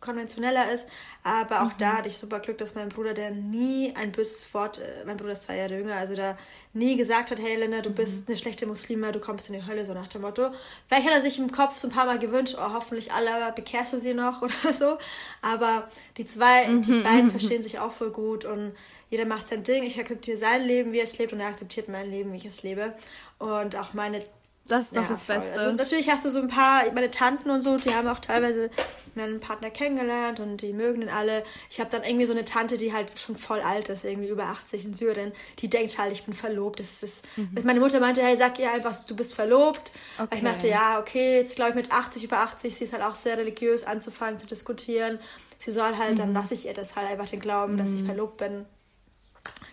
konventioneller ist. Aber auch mhm. da hatte ich super Glück, dass mein Bruder, der nie ein böses Wort, äh, mein Bruder ist zwei Jahre jünger, also da nie gesagt hat, hey Linda, du mhm. bist eine schlechte Muslime, du kommst in die Hölle, so nach dem Motto. Vielleicht hat er sich im Kopf so ein paar Mal gewünscht, oh, hoffentlich alle bekehrst du sie noch (laughs) oder so. Aber die zwei, mhm. die beiden verstehen sich auch voll gut und jeder macht sein Ding. Ich akzeptiere sein Leben, wie er es lebt und er akzeptiert mein Leben, wie ich es lebe. Und auch meine das ist doch ja, das voll. Beste. Also natürlich hast du so ein paar, meine Tanten und so, die haben auch teilweise meinen Partner kennengelernt und die mögen den alle. Ich habe dann irgendwie so eine Tante, die halt schon voll alt ist, irgendwie über 80 in Syrien, die denkt halt, ich bin verlobt. Das ist, mhm. Meine Mutter meinte, hey, sag ihr einfach, du bist verlobt. Okay. Ich dachte, ja, okay, jetzt glaube ich mit 80, über 80, sie ist halt auch sehr religiös anzufangen zu diskutieren. Sie soll halt, mhm. dann lasse ich ihr das halt einfach den Glauben, mhm. dass ich mhm. verlobt bin.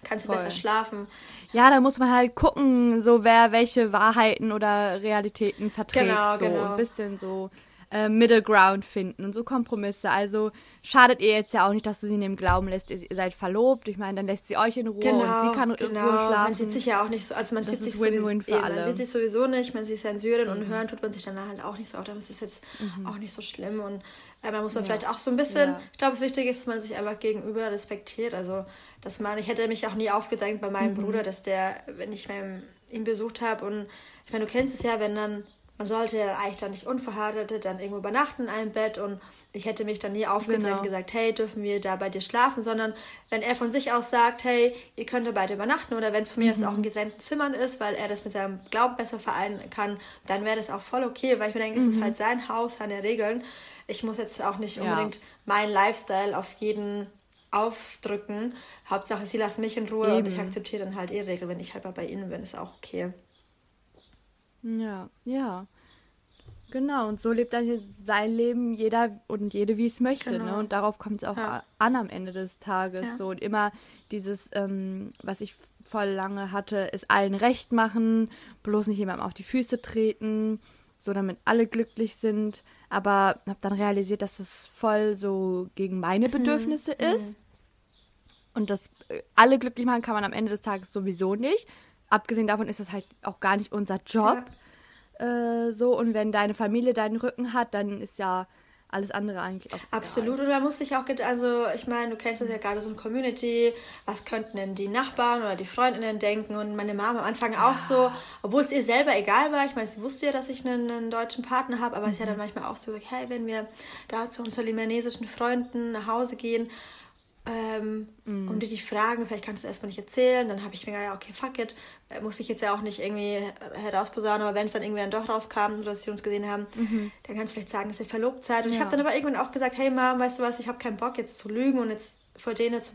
Kannst du besser schlafen. Ja, da muss man halt gucken, so wer welche Wahrheiten oder Realitäten verträgt. Genau, so genau. ein bisschen so äh, Middle Ground finden und so Kompromisse. Also schadet ihr jetzt ja auch nicht, dass du sie in dem Glauben lässt, ihr seid verlobt. Ich meine, dann lässt sie euch in Ruhe genau, und sie kann genau. in Ruhe schlafen. Man sieht sich ja auch nicht so, also man das sieht sich Win -win alle. Man sieht sich sowieso nicht, man sieht sich ja in Syrien mhm. und hören tut man sich dann halt auch nicht so. Auch das ist jetzt mhm. auch nicht so schlimm und äh, man muss dann ja. vielleicht auch so ein bisschen, ja. ich glaube, das Wichtige ist, dass man sich einfach gegenüber respektiert. Also, dass man, ich hätte mich auch nie aufgedrängt bei meinem mhm. Bruder, dass der, wenn ich meinen, ihn besucht habe und ich meine, du kennst es ja, wenn dann man sollte ja eigentlich dann nicht unverheiratet dann irgendwo übernachten in einem Bett und ich hätte mich dann nie aufgedrängt genau. und gesagt, hey, dürfen wir da bei dir schlafen, sondern wenn er von sich aus sagt, hey, ihr könnt da beide übernachten oder wenn es von mir mhm. aus auch in getrennten Zimmern ist, weil er das mit seinem Glauben besser vereinen kann, dann wäre das auch voll okay, weil ich mir denke, mhm. es ist mhm. halt sein Haus, seine Regeln. Ich muss jetzt auch nicht unbedingt ja. meinen Lifestyle auf jeden aufdrücken. Hauptsache, sie lassen mich in Ruhe Eben. und ich akzeptiere dann halt ihre Regeln, wenn ich halt mal bei ihnen bin, ist auch okay. Ja, ja. Genau, und so lebt dann sein Leben jeder und jede, wie es möchte. Ne? Genau. Ne? Und darauf kommt es auch ja. an am Ende des Tages. Ja. So und immer dieses, ähm, was ich voll lange hatte, ist allen recht machen, bloß nicht jemandem auf die Füße treten, so damit alle glücklich sind. Aber habe dann realisiert, dass es voll so gegen meine mhm. Bedürfnisse mhm. ist. Und das äh, alle glücklich machen kann man am Ende des Tages sowieso nicht abgesehen davon ist das halt auch gar nicht unser Job. Ja. Äh, so, und wenn deine Familie deinen Rücken hat, dann ist ja alles andere eigentlich auch. Absolut, egal. und man muss sich auch, also ich meine, du kennst das ja gerade so ein Community, was könnten denn die Nachbarn oder die Freundinnen denken und meine Mama am Anfang ja. auch so, obwohl es ihr selber egal war, ich meine, sie wusste ja, dass ich einen, einen deutschen Partner habe, aber mhm. sie hat dann mhm. manchmal auch so gesagt, hey, wenn wir da zu unseren libanesischen Freunden nach Hause gehen, ähm, mm. und die dich fragen, vielleicht kannst du erstmal nicht erzählen, dann habe ich mir gedacht, okay, fuck it, äh, muss ich jetzt ja auch nicht irgendwie herausposaunen, aber wenn es dann irgendwie dann doch rauskam oder dass sie uns gesehen haben, mhm. dann kannst du vielleicht sagen, dass ihr verlobt seid. Und ja. ich habe dann aber irgendwann auch gesagt, hey Mom, weißt du was, ich habe keinen Bock jetzt zu lügen und jetzt vor denen zu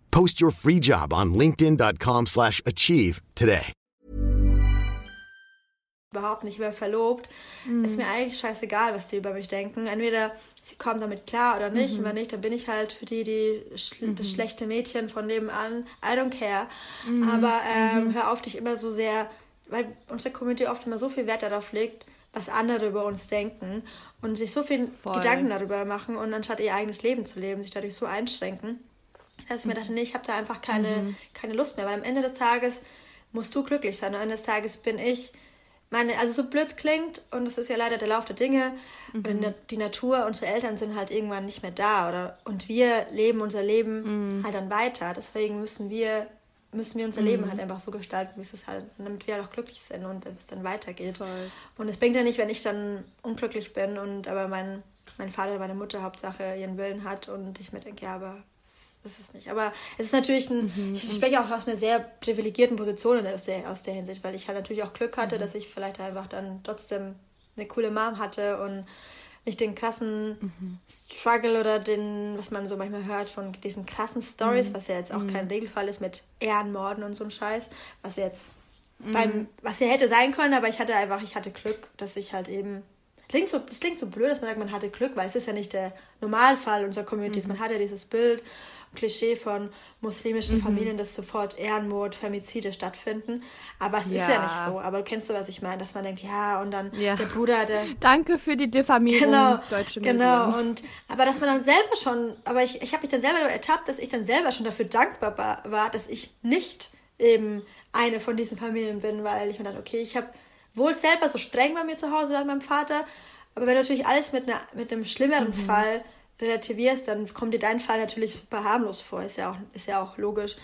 Post your free job on linkedin.com/achieve slash achieve today. überhaupt nicht mehr verlobt, ist mir eigentlich scheißegal, was die über mich denken. Entweder sie kommen damit klar oder nicht. Und wenn nicht, dann bin ich halt für die, die schl das schlechte Mädchen von nebenan. I don't care. Aber ähm, hör auf, dich immer so sehr, weil unsere Community oft immer so viel Wert darauf legt, was andere über uns denken und sich so viel Voll. Gedanken darüber machen und anstatt ihr eigenes Leben zu leben, sich dadurch so einschränken, dass ich mir dachte, nee, ich habe da einfach keine, keine Lust mehr, weil am Ende des Tages musst du glücklich sein. Am Ende des Tages bin ich meine, also so blöd klingt, und das ist ja leider der Lauf der Dinge, oder na- die Natur, unsere Eltern sind halt irgendwann nicht mehr da, oder und wir leben unser Leben halt dann weiter. Deswegen müssen wir, müssen wir unser Leben halt einfach so gestalten, wie es ist halt, damit wir halt auch glücklich sind und es dann weitergeht. Voll. Und es bringt ja nicht, wenn ich dann unglücklich bin und aber mein, mein Vater, meine Mutter Hauptsache ihren Willen hat und ich mir denke, ja, aber ist es nicht. Aber es ist natürlich ein, ich spreche auch aus einer sehr privilegierten Position aus der, aus der Hinsicht, weil ich halt natürlich auch Glück hatte, dass ich vielleicht einfach dann trotzdem eine coole Mom hatte und nicht den krassen Struggle oder den, was man so manchmal hört von diesen krassen Stories, was ja jetzt auch kein Regelfall ist mit Ehrenmorden und so ein Scheiß, was jetzt beim, was ja hätte sein können, aber ich hatte einfach, ich hatte Glück, dass ich halt eben klingt so, das klingt so blöd, dass man sagt, man hatte Glück, weil es ist ja nicht der Normalfall unserer Communities. Man hat ja dieses Bild, Klischee von muslimischen Familien, dass sofort Ehrenmord, Femizide stattfinden. Aber es ist ja Ja. nicht so. Aber du kennst du, was ich meine, dass man denkt, ja, und dann Ja. der Bruder, der (laughs) Danke für die Diffamierung, genau, deutsche genau. Medien. Und aber dass man dann selber schon, aber ich, ich habe mich dann selber ertappt, dass ich dann selber schon dafür dankbar war, dass ich nicht eben eine von diesen Familien bin, weil ich mir dachte, okay, ich habe wohl selber so streng bei mir zu Hause bei meinem Vater, aber wenn natürlich alles mit, einer, mit einem schlimmeren Mhm. Fall relativierst, dann kommt dir dein Fall natürlich super harmlos vor, ist ja auch, ist ja auch logisch.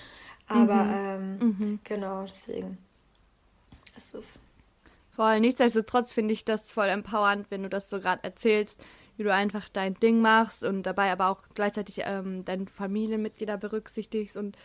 Aber Mhm. ähm, genau, deswegen ist es. Voll. Nichtsdestotrotz finde ich das voll empowernd, wenn du das so gerade erzählst, wie du einfach dein Ding machst und dabei aber auch gleichzeitig ähm, deine Familienmitglieder berücksichtigst und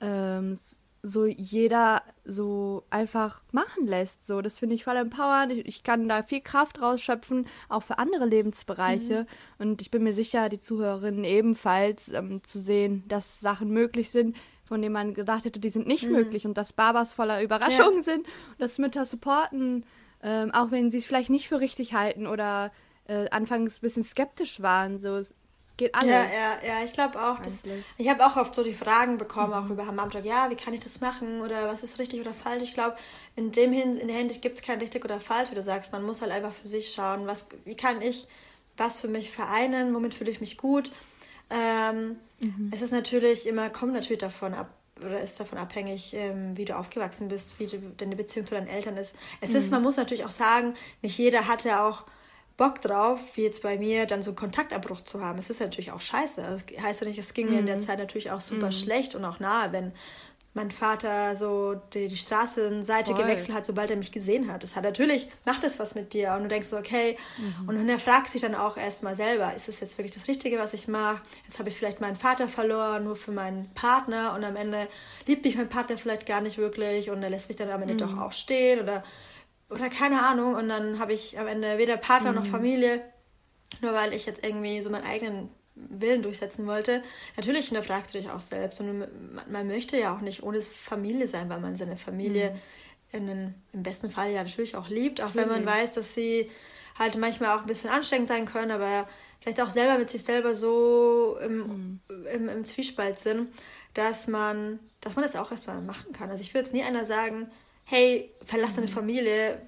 ähm, so jeder so einfach machen lässt. So, das finde ich voll empowernd. Ich, ich kann da viel Kraft rausschöpfen, auch für andere Lebensbereiche. Und ich bin mir sicher, die Zuhörerinnen ebenfalls ähm, zu sehen, dass Sachen möglich sind, von denen man gedacht hätte, die sind nicht möglich und dass Babas voller Überraschungen sind und dass Mütter supporten, ähm, auch wenn sie es vielleicht nicht für richtig halten oder äh, anfangs ein bisschen skeptisch waren. So, es geht alles. Ja, ja, ja, ich glaube auch. Dass, ich habe auch oft so die Fragen bekommen, auch über Hammamtag, ja, wie kann ich das machen oder was ist richtig oder falsch. Ich glaube, in, dem Hin in der Hinsicht gibt es kein richtig oder falsch, wie du sagst. Man muss halt einfach für sich schauen, was, wie kann ich was für mich vereinen, womit fühle ich mich gut. Ähm, Es ist natürlich immer, kommt natürlich davon ab, oder ist davon abhängig, ähm, wie du aufgewachsen bist, wie du, deine Beziehung zu deinen Eltern ist. Es ist, man muss natürlich auch sagen, nicht jeder hatte auch Bock drauf, wie jetzt bei mir, dann so einen Kontaktabbruch zu haben. Es ist natürlich auch scheiße. Das heißt ja nicht, es ging mir in der Zeit natürlich auch super schlecht und auch nahe, wenn mein Vater so die, die Straßenseite Voll. gewechselt hat, sobald er mich gesehen hat. Das hat natürlich, macht es was mit dir und du denkst so, okay, und dann fragst dich dann auch erstmal selber, ist es jetzt wirklich das Richtige, was ich mache? Jetzt habe ich vielleicht meinen Vater verloren, nur für meinen Partner und am Ende liebt mich mein Partner vielleicht gar nicht wirklich und er lässt mich dann am Ende doch auch stehen oder oder keine Ahnung. Und dann habe ich am Ende weder Partner noch Familie, nur weil ich jetzt irgendwie so meinen eigenen Willen durchsetzen wollte. Natürlich hinterfragst du dich auch selbst. Und man, man möchte ja auch nicht ohne Familie sein, weil man seine Familie in den, im besten Fall ja natürlich auch liebt, auch wenn man weiß, dass sie halt manchmal auch ein bisschen anstrengend sein können, aber vielleicht auch selber mit sich selber so im, im, im Zwiespalt sind, dass man, dass man das auch erstmal machen kann. Also ich würde jetzt nie einer sagen, hey, verlass deine Familie,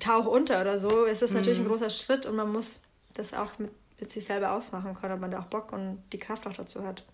tauch unter oder so. Es ist natürlich ein großer Schritt und man muss das auch mit, mit sich selber ausmachen können, ob man da auch Bock und die Kraft auch dazu hat.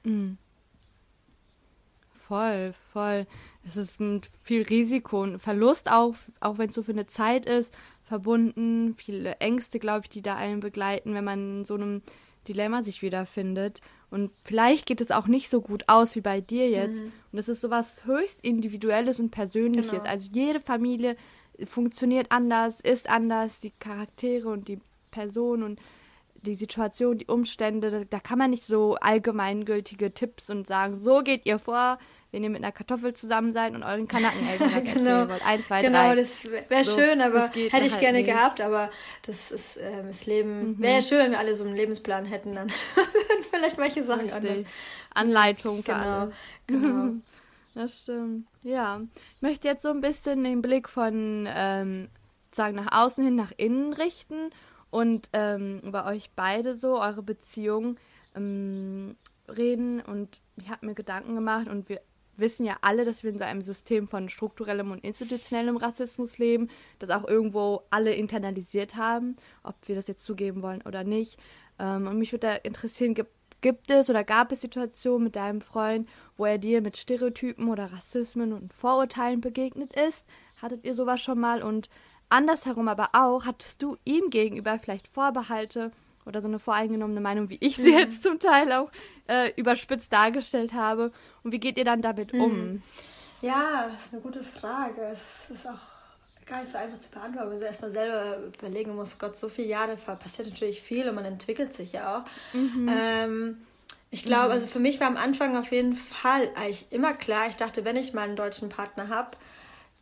Voll, voll. Es ist mit viel Risiko und Verlust auch, auch wenn es so für eine Zeit ist, verbunden. Viele Ängste, glaube ich, die da einen begleiten, wenn man in so einem Dilemma sich wiederfindet. Und vielleicht geht es auch nicht so gut aus wie bei dir jetzt. Mhm. Und es ist sowas höchst Individuelles und Persönliches. Genau. Also jede Familie funktioniert anders, ist anders, die Charaktere und die Person und die Situation, die Umstände, da, da kann man nicht so allgemeingültige Tipps und sagen, so geht ihr vor, wenn ihr mit einer Kartoffel zusammen seid und euren Kanackeneltern (laughs) das genau. erzählen wollt. Eins, zwei, genau, drei. Genau, das wäre so, schön, aber hätte ich halt gerne nicht. gehabt, aber das ist ähm, das Leben. Mhm. Wäre ja schön, wenn wir alle so einen Lebensplan hätten, dann (laughs) würden vielleicht manche Sachen anders. Anleitung für genau, alle. Genau. (laughs) das stimmt. Ja. Ich möchte jetzt so ein bisschen den Blick von ähm, sozusagen nach außen hin, nach innen richten und ähm, über euch beide so, eure Beziehung ähm, reden. Und ich habe mir Gedanken gemacht und wir wissen ja alle, dass wir in so einem System von strukturellem und institutionellem Rassismus leben, das auch irgendwo alle internalisiert haben, ob wir das jetzt zugeben wollen oder nicht. Ähm, und mich würde da interessieren, gibt, gibt es oder gab es Situationen mit deinem Freund, wo er dir mit Stereotypen oder Rassismen und Vorurteilen begegnet ist? Hattet ihr sowas schon mal? Und andersherum aber auch, hattest du ihm gegenüber vielleicht Vorbehalte oder so eine voreingenommene Meinung, wie ich sie mhm. jetzt zum Teil auch äh, überspitzt dargestellt habe? Und wie geht ihr dann damit mhm. um? Ja, das ist eine gute Frage. Es ist auch gar nicht so einfach zu beantworten, wenn man erstmal selber überlegen muss, Gott, so viele Jahre passiert natürlich viel und man entwickelt sich ja auch. Mhm. Ähm, ich glaube, mhm. also für mich war am Anfang auf jeden Fall eigentlich immer klar, ich dachte, wenn ich mal einen deutschen Partner habe,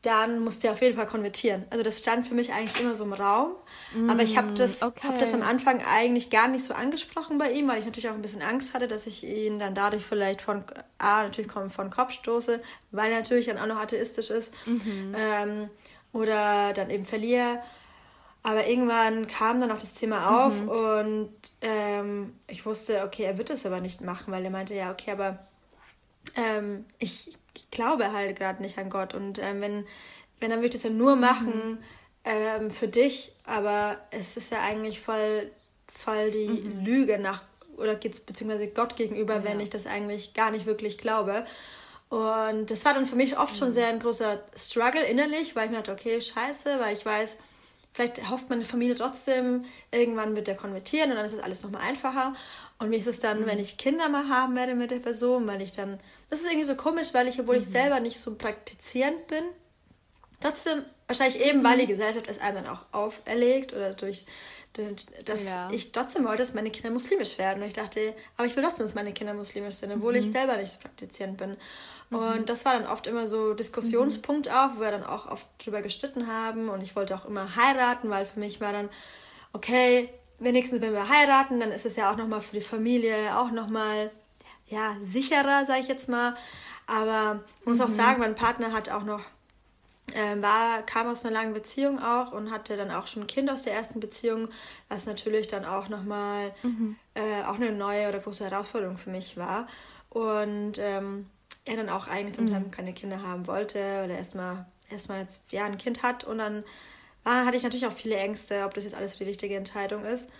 dann musste er auf jeden Fall konvertieren. Also das stand für mich eigentlich immer so im Raum. Mm, aber ich habe das, okay. hab das am Anfang eigentlich gar nicht so angesprochen bei ihm, weil ich natürlich auch ein bisschen Angst hatte, dass ich ihn dann dadurch vielleicht von, A, natürlich von Kopf stoße, weil er natürlich dann auch noch atheistisch ist. Mhm. Ähm, oder dann eben verliere. Aber irgendwann kam dann auch das Thema auf mhm. und ähm, ich wusste, okay, er wird es aber nicht machen, weil er meinte, ja, okay, aber ähm, ich glaube halt gerade nicht an Gott. Und ähm, wenn, wenn, dann würde ich das ja nur machen mhm. ähm, für dich, aber es ist ja eigentlich voll, voll die mhm. Lüge nach, oder geht's beziehungsweise Gott gegenüber, ja. wenn ich das eigentlich gar nicht wirklich glaube. Und das war dann für mich oft mhm. schon sehr ein großer Struggle innerlich, weil ich mir dachte, okay, scheiße, weil ich weiß, vielleicht hofft meine Familie trotzdem, irgendwann wird der konvertieren und dann ist das alles nochmal einfacher. Und wie ist es dann, mhm. wenn ich Kinder mal haben werde mit der Person, weil ich dann das ist irgendwie so komisch, weil ich, obwohl mhm. ich selber nicht so praktizierend bin, trotzdem, wahrscheinlich eben, weil die mhm. Gesellschaft es einem dann auch auferlegt oder durch, dass ja. ich trotzdem wollte, dass meine Kinder muslimisch werden. Und ich dachte, aber ich will trotzdem, dass meine Kinder muslimisch sind, obwohl mhm. ich selber nicht so praktizierend bin. Mhm. Und das war dann oft immer so Diskussionspunkt mhm. auch, wo wir dann auch oft drüber gestritten haben. Und ich wollte auch immer heiraten, weil für mich war dann, okay, wenigstens wenn wir heiraten, dann ist es ja auch nochmal für die Familie auch nochmal ja, sicherer, sage ich jetzt mal. Aber ich muss mhm. auch sagen, mein Partner hat auch noch, äh, war, kam aus einer langen Beziehung auch und hatte dann auch schon ein Kind aus der ersten Beziehung, was natürlich dann auch nochmal mhm. äh, auch eine neue oder große Herausforderung für mich war. Und ähm, er dann auch eigentlich zum mhm. keine Kinder haben wollte oder erstmal erstmal jetzt ja ein Kind hat und dann war, hatte ich natürlich auch viele Ängste, ob das jetzt alles die richtige Entscheidung ist.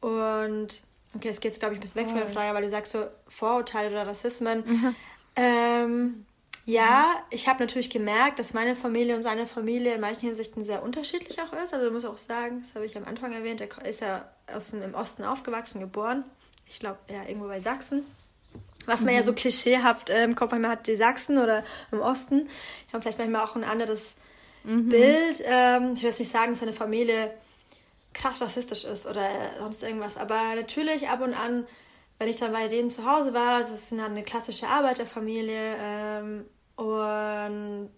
Und Okay, es geht, glaube ich, ein bisschen weg von der Frage, weil du sagst so Vorurteile oder Rassismen. Mhm. Ähm, ja, ich habe natürlich gemerkt, dass meine Familie und seine Familie in manchen Hinsichten sehr unterschiedlich auch ist. Also ich muss auch sagen, das habe ich am Anfang erwähnt, er ist ja aus dem, im Osten aufgewachsen, geboren. Ich glaube, ja, irgendwo bei Sachsen. Was man mhm. ja so klischeehaft äh, im Kopf manchmal hat, die Sachsen oder im Osten. Ich habe vielleicht manchmal auch ein anderes mhm. Bild. Ähm, ich will jetzt nicht sagen, dass seine Familie krass rassistisch ist oder sonst irgendwas. Aber natürlich ab und an, wenn ich dann bei denen zu Hause war, das ist eine klassische Arbeiterfamilie ähm, und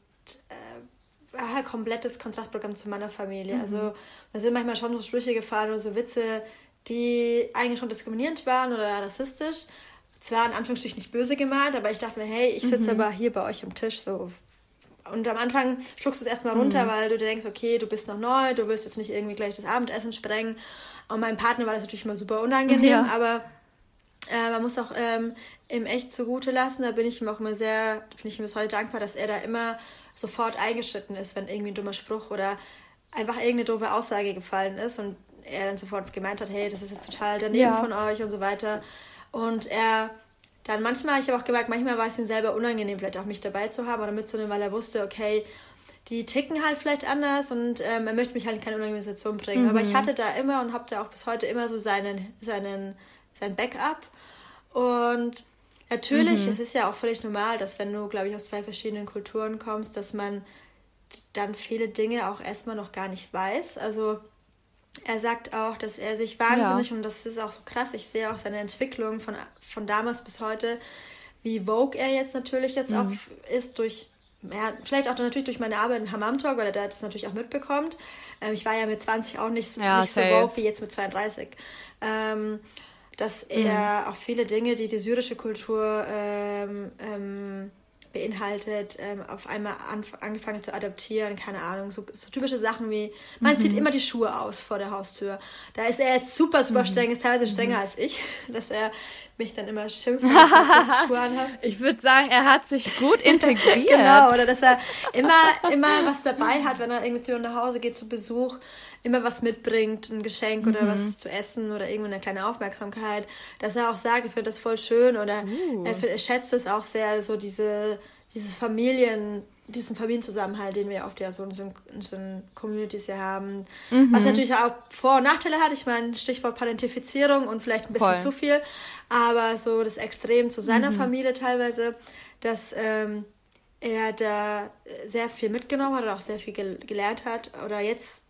äh, war halt komplettes Kontrastprogramm zu meiner Familie. Mhm. Also da sind manchmal schon so Sprüche gefallen oder so Witze, die eigentlich schon diskriminierend waren oder rassistisch. Zwar in Anführungsstrichen nicht böse gemalt, aber ich dachte mir, hey, ich sitze mhm. aber hier bei euch am Tisch, so und am Anfang schluckst du es erstmal runter, mhm. weil du dir denkst, okay, du bist noch neu, du willst jetzt nicht irgendwie gleich das Abendessen sprengen. Und meinem Partner war das natürlich immer super unangenehm, ja. aber äh, man muss auch ähm, ihm echt zugute lassen. Da bin ich ihm auch immer sehr, bin ich ihm bis heute dankbar, dass er da immer sofort eingeschritten ist, wenn irgendwie ein dummer Spruch oder einfach irgendeine doofe Aussage gefallen ist und er dann sofort gemeint hat, hey, das ist jetzt total daneben ja. von euch und so weiter. Und er dann manchmal, ich habe auch gemerkt, manchmal war es ihm selber unangenehm, vielleicht auch mich dabei zu haben oder mitzunehmen, weil er wusste, okay, die ticken halt vielleicht anders und ähm, er möchte mich halt in keine unangenehme Situation bringen. Mhm. Aber ich hatte da immer und habe da auch bis heute immer so seinen, seinen, sein Backup. Und natürlich, mhm. es ist ja auch völlig normal, dass wenn du, glaube ich, aus zwei verschiedenen Kulturen kommst, dass man dann viele Dinge auch erstmal noch gar nicht weiß. Also er sagt auch, dass er sich wahnsinnig, ja. und das ist auch so krass, ich sehe auch seine Entwicklung von, von damals bis heute, wie Vogue er jetzt natürlich jetzt mhm. auch ist durch, ja, vielleicht auch natürlich durch meine Arbeit im Hammam Talk, weil er das natürlich auch mitbekommt. Ähm, ich war ja mit 20 auch nicht, ja, nicht so Vogue wie jetzt mit 32. Ähm, dass er mhm. auch viele Dinge, die die syrische Kultur ähm, ähm beinhaltet, ähm, auf einmal an, angefangen zu adaptieren, keine Ahnung, so, so typische Sachen wie, man mhm. zieht immer die Schuhe aus vor der Haustür. Da ist er jetzt super, super mhm. streng, ist teilweise strenger mhm. als ich, (laughs) dass er mich dann immer schimpft, wenn ich (laughs) Schuhe anhabe. Ich würde sagen, er hat sich gut (laughs) integriert. genau, oder dass er immer, immer was dabei hat, wenn er irgendwie zu nach Hause geht zu Besuch, immer was mitbringt, ein Geschenk oder mhm. was zu essen oder irgendwo eine kleine Aufmerksamkeit, dass er auch sagt, ich finde das voll schön oder uh. er, er schätzt es auch sehr, so diese, dieses Familien, diesen Familienzusammenhalt, den wir oft ja so in Communities hier haben. Mhm. Was natürlich auch Vor- und Nachteile hat. Ich meine, Stichwort Parentifizierung und vielleicht ein bisschen Voll. zu viel. Aber so das Extrem zu seiner mhm. Familie teilweise, dass ähm, er da sehr viel mitgenommen hat oder auch sehr viel gel gelernt hat. Oder jetzt,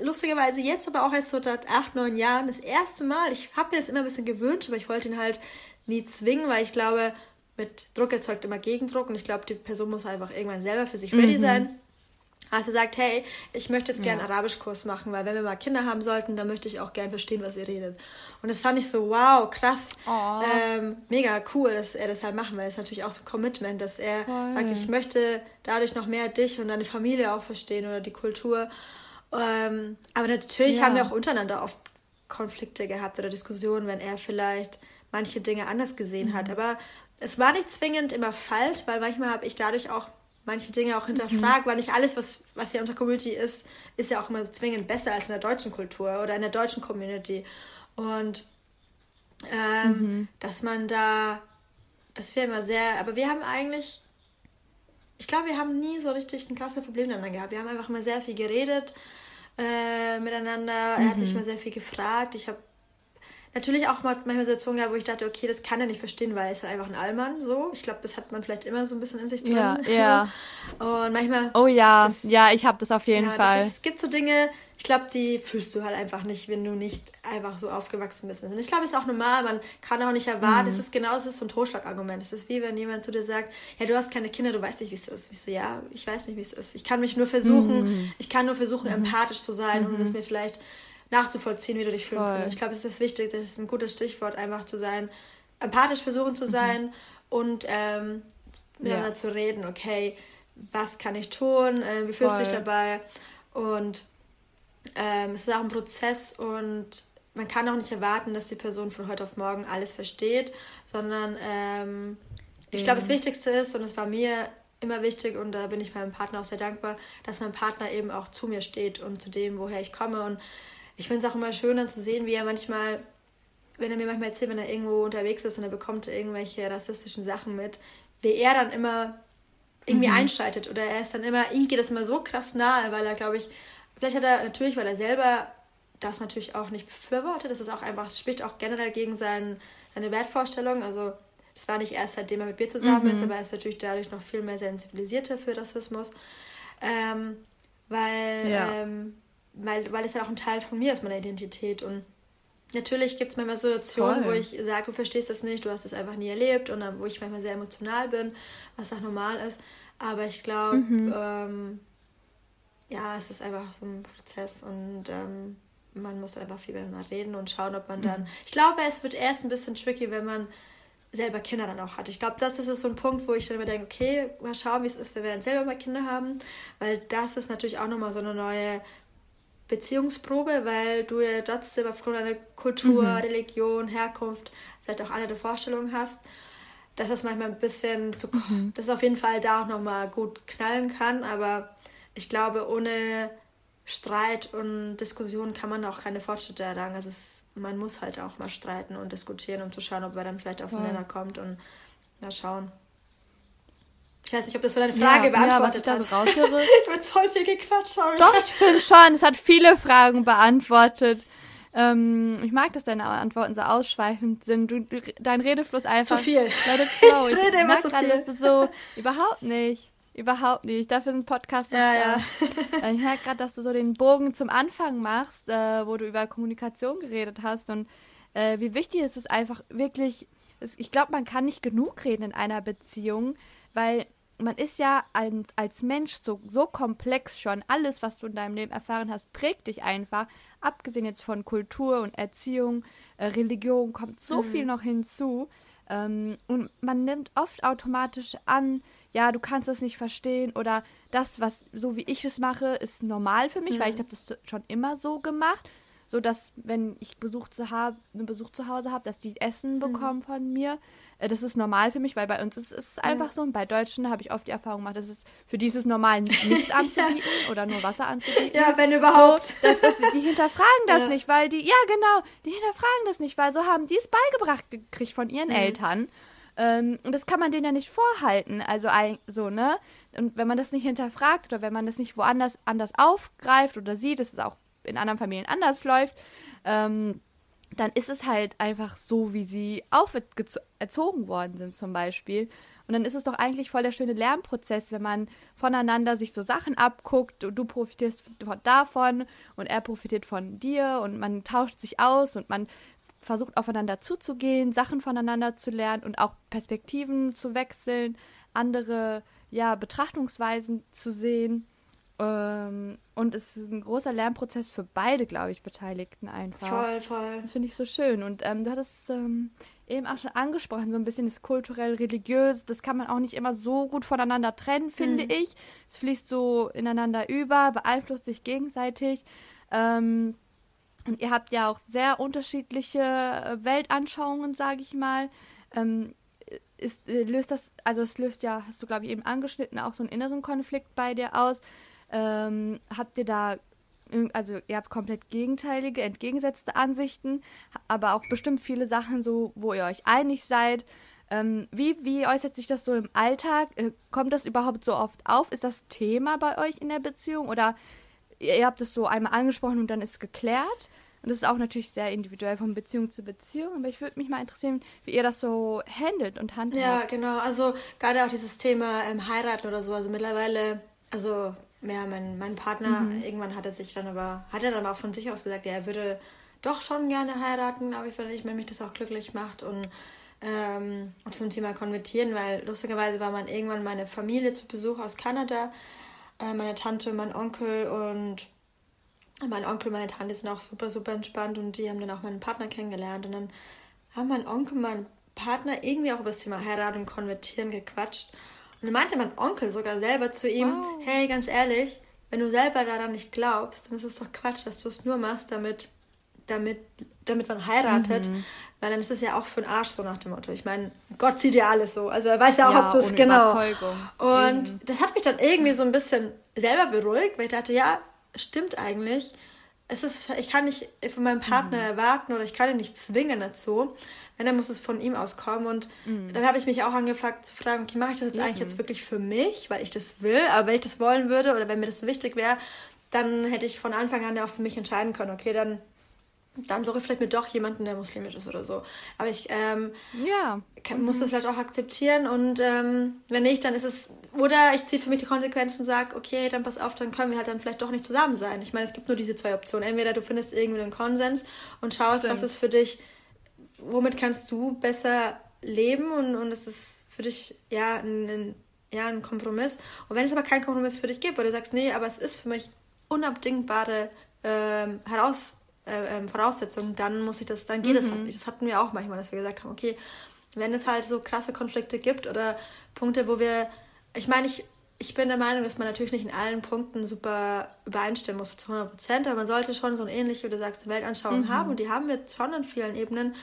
lustigerweise jetzt aber auch erst so seit acht, neun Jahren das erste Mal. Ich habe mir das immer ein bisschen gewünscht, aber ich wollte ihn halt nie zwingen, weil ich glaube, mit Druck erzeugt immer Gegendruck und ich glaube, die Person muss einfach irgendwann selber für sich ready mhm. sein. Also sagt, hey, ich möchte jetzt gerne ja. Arabischkurs machen, weil wenn wir mal Kinder haben sollten, dann möchte ich auch gerne verstehen, was ihr redet. Und das fand ich so, wow, krass, ähm, mega cool, dass er das halt machen will. Das ist natürlich auch so ein Commitment, dass er Voll. sagt, ich möchte dadurch noch mehr dich und deine Familie auch verstehen oder die Kultur. Ähm, aber natürlich ja. haben wir auch untereinander oft Konflikte gehabt oder Diskussionen, wenn er vielleicht manche Dinge anders gesehen mhm. hat. Aber es war nicht zwingend immer falsch, weil manchmal habe ich dadurch auch manche Dinge auch hinterfragt, mhm. weil nicht alles, was, was hier unter Community ist, ist ja auch immer zwingend besser als in der deutschen Kultur oder in der deutschen Community. Und ähm, mhm. dass man da, das wäre immer sehr, aber wir haben eigentlich, ich glaube, wir haben nie so richtig ein krasses Problem miteinander gehabt. Wir haben einfach immer sehr viel geredet äh, miteinander. Mhm. Er hat mich mhm. mal sehr viel gefragt. Ich habe natürlich auch mal manchmal Situationen gehabt, wo ich dachte, okay, das kann er nicht verstehen, weil er ist halt einfach ein Allmann so. Ich glaube, das hat man vielleicht immer so ein bisschen in sich drin. Ja, ja. (laughs) Und manchmal. Oh ja, das, ja, ich habe das auf jeden ja, Fall. Ist, es gibt so Dinge, ich glaube, die fühlst du halt einfach nicht, wenn du nicht einfach so aufgewachsen bist. Und ich glaube, es ist auch normal, man kann auch nicht erwarten, mhm. es ist genau, es ist so ein Totschlagargument. Es ist wie wenn jemand zu dir sagt, ja, du hast keine Kinder, du weißt nicht, wie es ist. Ich so, ja, ich weiß nicht, wie es ist. Ich kann mich nur versuchen, mhm. ich kann nur versuchen, mhm. empathisch zu sein und es mhm. mir vielleicht nachzuvollziehen, wie du dich fühlen kannst. Ich glaube, es ist wichtig, das ist ein gutes Stichwort, einfach zu sein, empathisch versuchen zu mhm. sein mhm. und ähm, miteinander ja. zu reden, okay, was kann ich tun, äh, wie fühlst du dich dabei? Und ähm, es ist auch ein Prozess und man kann auch nicht erwarten, dass die Person von heute auf morgen alles versteht, sondern ähm, ich glaube, das Wichtigste ist, und es war mir immer wichtig und da bin ich meinem Partner auch sehr dankbar, dass mein Partner eben auch zu mir steht und zu dem, woher ich komme. Und ich finde es auch immer schöner zu sehen, wie er manchmal, wenn er mir manchmal erzählt, wenn er irgendwo unterwegs ist und er bekommt irgendwelche rassistischen Sachen mit, wie er dann immer irgendwie mhm. einschaltet oder er ist dann immer, ihm geht das immer so krass nahe, weil er, glaube ich, vielleicht hat er natürlich, weil er selber das natürlich auch nicht befürwortet, das ist auch einfach, das spricht auch generell gegen sein, seine Wertvorstellung, also es war nicht erst seitdem er mit mir zusammen mhm. ist, aber er ist natürlich dadurch noch viel mehr sensibilisierter für Rassismus, ähm, weil ja. ähm, weil, weil es ja auch ein Teil von mir ist, meiner Identität. Und natürlich gibt es manchmal Situationen, Voll. wo ich sage, du verstehst das nicht, du hast das einfach nie erlebt und wo ich manchmal sehr emotional bin, was auch normal ist. Aber ich glaube, mhm. ähm, ja, es ist einfach so ein Prozess und ähm, man muss einfach viel miteinander reden und schauen, ob man dann. Mhm. Ich glaube, es wird erst ein bisschen tricky, wenn man selber Kinder dann auch hat. Ich glaube, das ist so ein Punkt, wo ich dann immer denke, okay, mal schauen, wie es ist, wenn wir dann selber mal Kinder haben, weil das ist natürlich auch nochmal so eine neue Beziehungsprobe, weil du ja trotzdem aufgrund deiner Kultur, mhm. Religion, Herkunft vielleicht auch andere Vorstellungen hast, dass das manchmal ein bisschen zu, mhm. dass auf jeden Fall da auch nochmal gut knallen kann, aber ich glaube, ohne Streit und Diskussion kann man auch keine Fortschritte erlangen. Also es, man muss halt auch mal streiten und diskutieren, um zu schauen, ob man dann vielleicht aufeinander ja. kommt und mal schauen. Ich weiß nicht, ob das so deine Frage ja, beantwortet ja, was ich da so raushöre. ich habe jetzt voll viel gequatscht, sorry. Doch, ich finde schon, es hat viele Fragen beantwortet. Ähm, ich mag, dass deine Antworten so ausschweifend sind. Du, dein Redefluss einfach. Zu viel. Let (laughs) it flow. Ich Rede immer zu gerade, viel. dass du so überhaupt nicht. Überhaupt nicht. Dafür sind Podcasts. Ja, ja. (laughs) Äh, Ich merke gerade, dass du so den Bogen zum Anfang machst, äh, wo du über Kommunikation geredet hast und äh, wie wichtig ist es einfach wirklich. Es, ich glaube, man kann nicht genug reden in einer Beziehung, weil man ist ja als, als Mensch so, so komplex schon. Alles, was du in deinem Leben erfahren hast, prägt dich einfach. Abgesehen jetzt von Kultur und Erziehung, äh, Religion, kommt so viel noch hinzu. Ähm, und man nimmt oft automatisch an, ja, du kannst das nicht verstehen oder das, was so wie ich es mache, ist normal für mich, weil ich habe das schon immer so gemacht, so dass wenn ich Besuch zu habe, einen Besuch zu Hause habe, dass die Essen bekommen von mir. Äh, das ist normal für mich, weil bei uns ist es einfach so und bei Deutschen habe ich oft die Erfahrung gemacht, dass es für die ist es normal, nichts anzubieten (laughs) oder nur Wasser anzubieten. Ja, wenn überhaupt. Das, das, die hinterfragen das Ja. nicht, weil die, ja genau, die hinterfragen das nicht, weil so haben die es beigebracht gekriegt von ihren Eltern. Ähm, und das kann man denen ja nicht vorhalten. Also ein- so, ne? Und wenn man das nicht hinterfragt oder wenn man das nicht woanders anders aufgreift oder sieht, dass es auch in anderen Familien anders läuft, ähm, dann ist es halt einfach so, wie sie auferzogen worden sind zum Beispiel. Und dann ist es doch eigentlich voll der schöne Lernprozess, wenn man voneinander sich so Sachen abguckt und du profitierst von- davon und er profitiert von dir und man tauscht sich aus und man versucht aufeinander zuzugehen, Sachen voneinander zu lernen und auch Perspektiven zu wechseln, andere ja, Betrachtungsweisen zu sehen. Ähm, und es ist ein großer Lernprozess für beide, glaube ich, Beteiligten einfach. Voll, voll. Das finde ich so schön. Und ähm, du hattest ähm, eben auch schon angesprochen, so ein bisschen das kulturell-religiös. Das kann man auch nicht immer so gut voneinander trennen, finde ich. Es fließt so ineinander über, beeinflusst sich gegenseitig. Ähm, und ihr habt ja auch sehr unterschiedliche äh, Weltanschauungen, sage ich mal. Ähm, ist, äh, löst das, also es löst ja, hast du glaube ich eben angeschnitten, auch so einen inneren Konflikt bei dir aus. Ähm, habt ihr da, also ihr habt komplett gegenteilige, entgegengesetzte Ansichten, aber auch bestimmt viele Sachen so, wo ihr euch einig seid. Ähm, wie, wie äußert sich das so im Alltag? Äh, kommt das überhaupt so oft auf? Ist das Thema bei euch in der Beziehung oder ihr, ihr habt es so einmal angesprochen und dann ist es geklärt? Und das ist auch natürlich sehr individuell von Beziehung zu Beziehung, aber ich würde mich mal interessieren, wie ihr das so handelt und handhabt. Ja, genau. Also gerade auch dieses Thema ähm, heiraten oder so. Also mittlerweile, also ja, mein, mein Partner, Mhm. irgendwann hat er sich dann aber, hat er dann auch von sich aus gesagt, ja, er würde doch schon gerne heiraten, aber ich würde nicht, wenn mich das auch glücklich macht und ähm, zum Thema konvertieren, weil lustigerweise war man irgendwann meine Familie zu Besuch aus Kanada, äh, meine Tante, mein Onkel und mein Onkel und meine Tante sind auch super, super entspannt und die haben dann auch meinen Partner kennengelernt. Und dann haben mein Onkel mein Partner irgendwie auch über das Thema Heirat und Konvertieren gequatscht. Und dann meinte mein Onkel sogar selber zu ihm, hey, ganz ehrlich, wenn du selber daran nicht glaubst, dann ist es doch Quatsch, dass du es nur machst, damit, damit, damit man heiratet. Weil dann ist es ja auch für den Arsch so nach dem Motto. Ich meine, Gott sieht ja alles so. Also er weiß ja auch, Ja, ob du es genau. Und das hat mich dann irgendwie so ein bisschen selber beruhigt, weil ich dachte, ja, stimmt eigentlich. Es ist, ich kann nicht von meinem Partner erwarten oder ich kann ihn nicht zwingen dazu. Wenn, dann muss es von ihm auskommen. Und dann habe ich mich auch angefangen zu fragen, okay, mache ich das jetzt eigentlich jetzt wirklich für mich, weil ich das will? Aber wenn ich das wollen würde oder wenn mir das so wichtig wäre, dann hätte ich von Anfang an ja auch für mich entscheiden können, okay, dann, dann suche ich vielleicht mir doch jemanden, der muslimisch ist oder so. Aber ich ähm, Ja. kann, muss das vielleicht auch akzeptieren und ähm, wenn nicht, dann ist es, oder ich ziehe für mich die Konsequenzen und sage, okay, dann pass auf, dann können wir halt dann vielleicht doch nicht zusammen sein. Ich meine, es gibt nur diese zwei Optionen. Entweder du findest irgendwie einen Konsens und schaust, was Stimmt. ist für dich, womit kannst du besser leben und, und es ist für dich ja ein, ein, ja ein Kompromiss. Und wenn es aber keinen Kompromiss für dich gibt, oder du sagst, nee, aber es ist für mich unabdingbare ähm, Heraus, äh, ähm, Voraussetzung, dann muss ich das, dann geht es halt nicht. Das hatten wir auch manchmal, dass wir gesagt haben, okay, wenn es halt so krasse Konflikte gibt oder Punkte, wo wir, ich meine, ich, ich bin der Meinung, dass man natürlich nicht in allen Punkten super übereinstimmen muss zu 100 Prozent, aber man sollte schon so eine ähnliche, wie du sagst, Weltanschauung haben und die haben wir schon an vielen Ebenen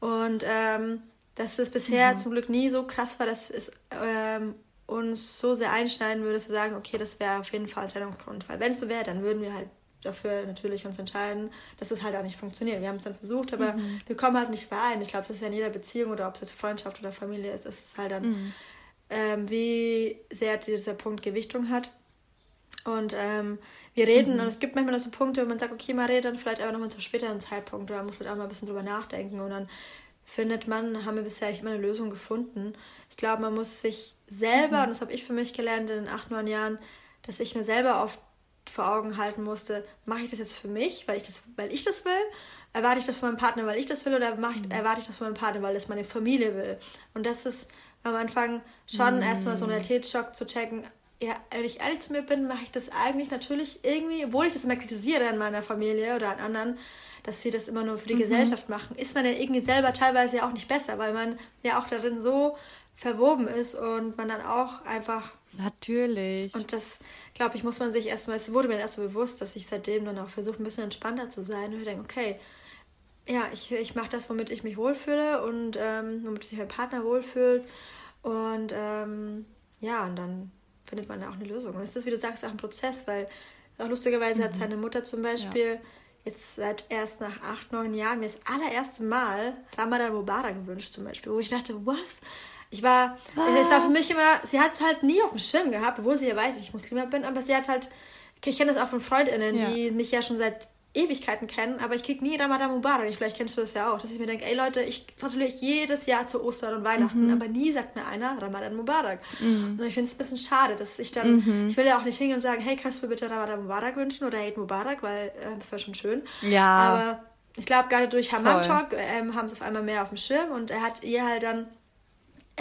und ähm, dass es bisher zum Glück nie so krass war, dass es ähm, uns so sehr einschneiden würde, dass wir sagen, okay, das wäre auf jeden Fall Trennungsgrund. Weil wenn es so wäre, dann würden wir halt dafür natürlich uns entscheiden, dass es halt auch nicht funktioniert. Wir haben es dann versucht, aber wir kommen halt nicht überein. Ich glaube, es ist ja in jeder Beziehung oder ob es jetzt Freundschaft oder Familie ist, ist es halt dann, ähm, wie sehr dieser Punkt Gewichtung hat. Und ähm, wir reden mhm. und es gibt manchmal so Punkte, wo man sagt, okay, man redet dann vielleicht aber nochmal zu späteren Zeitpunkt oder man muss vielleicht auch mal ein bisschen drüber nachdenken und dann findet man, haben wir bisher immer eine Lösung gefunden. Ich glaube, man muss sich selber, mhm. und das habe ich für mich gelernt in den acht, neun Jahren, dass ich mir selber oft vor Augen halten musste, mache ich das jetzt für mich, weil ich das, weil ich das will? Erwarte ich das von meinem Partner, weil ich das will, oder ich, mhm. erwarte ich das von meinem Partner, weil das meine Familie will? Und das ist am Anfang schon mhm. erstmal so ein Realitätsschock zu checken, ja, wenn ich ehrlich zu mir bin, mache ich das eigentlich natürlich irgendwie, obwohl ich das immer kritisiere an meiner Familie oder an anderen, dass sie das immer nur für die mhm. Gesellschaft machen, ist man ja irgendwie selber teilweise ja auch nicht besser, weil man ja auch darin so verwoben ist und man dann auch einfach. Natürlich. Und das, glaube ich, muss man sich erstmal, es wurde mir erst so bewusst, dass ich seitdem dann auch versuche, ein bisschen entspannter zu sein und ich denke, okay, ja, ich, ich mache das, womit ich mich wohlfühle und ähm, womit sich mein Partner wohlfühlt. Und ähm, ja, und dann findet man da auch eine Lösung. Und es ist, wie du sagst, auch ein Prozess, weil auch lustigerweise mhm. hat seine Mutter zum Beispiel ja. jetzt seit erst nach acht, neun Jahren mir das allererste Mal Ramadan Mubarak gewünscht zum Beispiel, wo ich dachte, was? Ich war, es war für mich immer, sie hat es halt nie auf dem Schirm gehabt, obwohl sie ja weiß, ich Muslima bin, aber sie hat halt, ich kenne das auch von Freundinnen, ja. die mich ja schon seit Ewigkeiten kennen, aber ich kriege nie Ramadan Mubarak. Vielleicht kennst du das ja auch, dass ich mir denke, ey Leute, ich gratuliere euch jedes Jahr zu Ostern und Weihnachten, mhm. aber nie sagt mir einer Ramadan Mubarak. Mhm. Und ich finde es ein bisschen schade, dass ich dann, mhm. ich will ja auch nicht hingehen und sagen, hey, kannst du mir bitte Ramadan Mubarak wünschen oder Eid Mubarak, weil äh, das wäre schon schön. Ja. Aber ich glaube, gerade durch Hammam Talk ähm, haben sie auf einmal mehr auf dem Schirm und er hat ihr halt dann,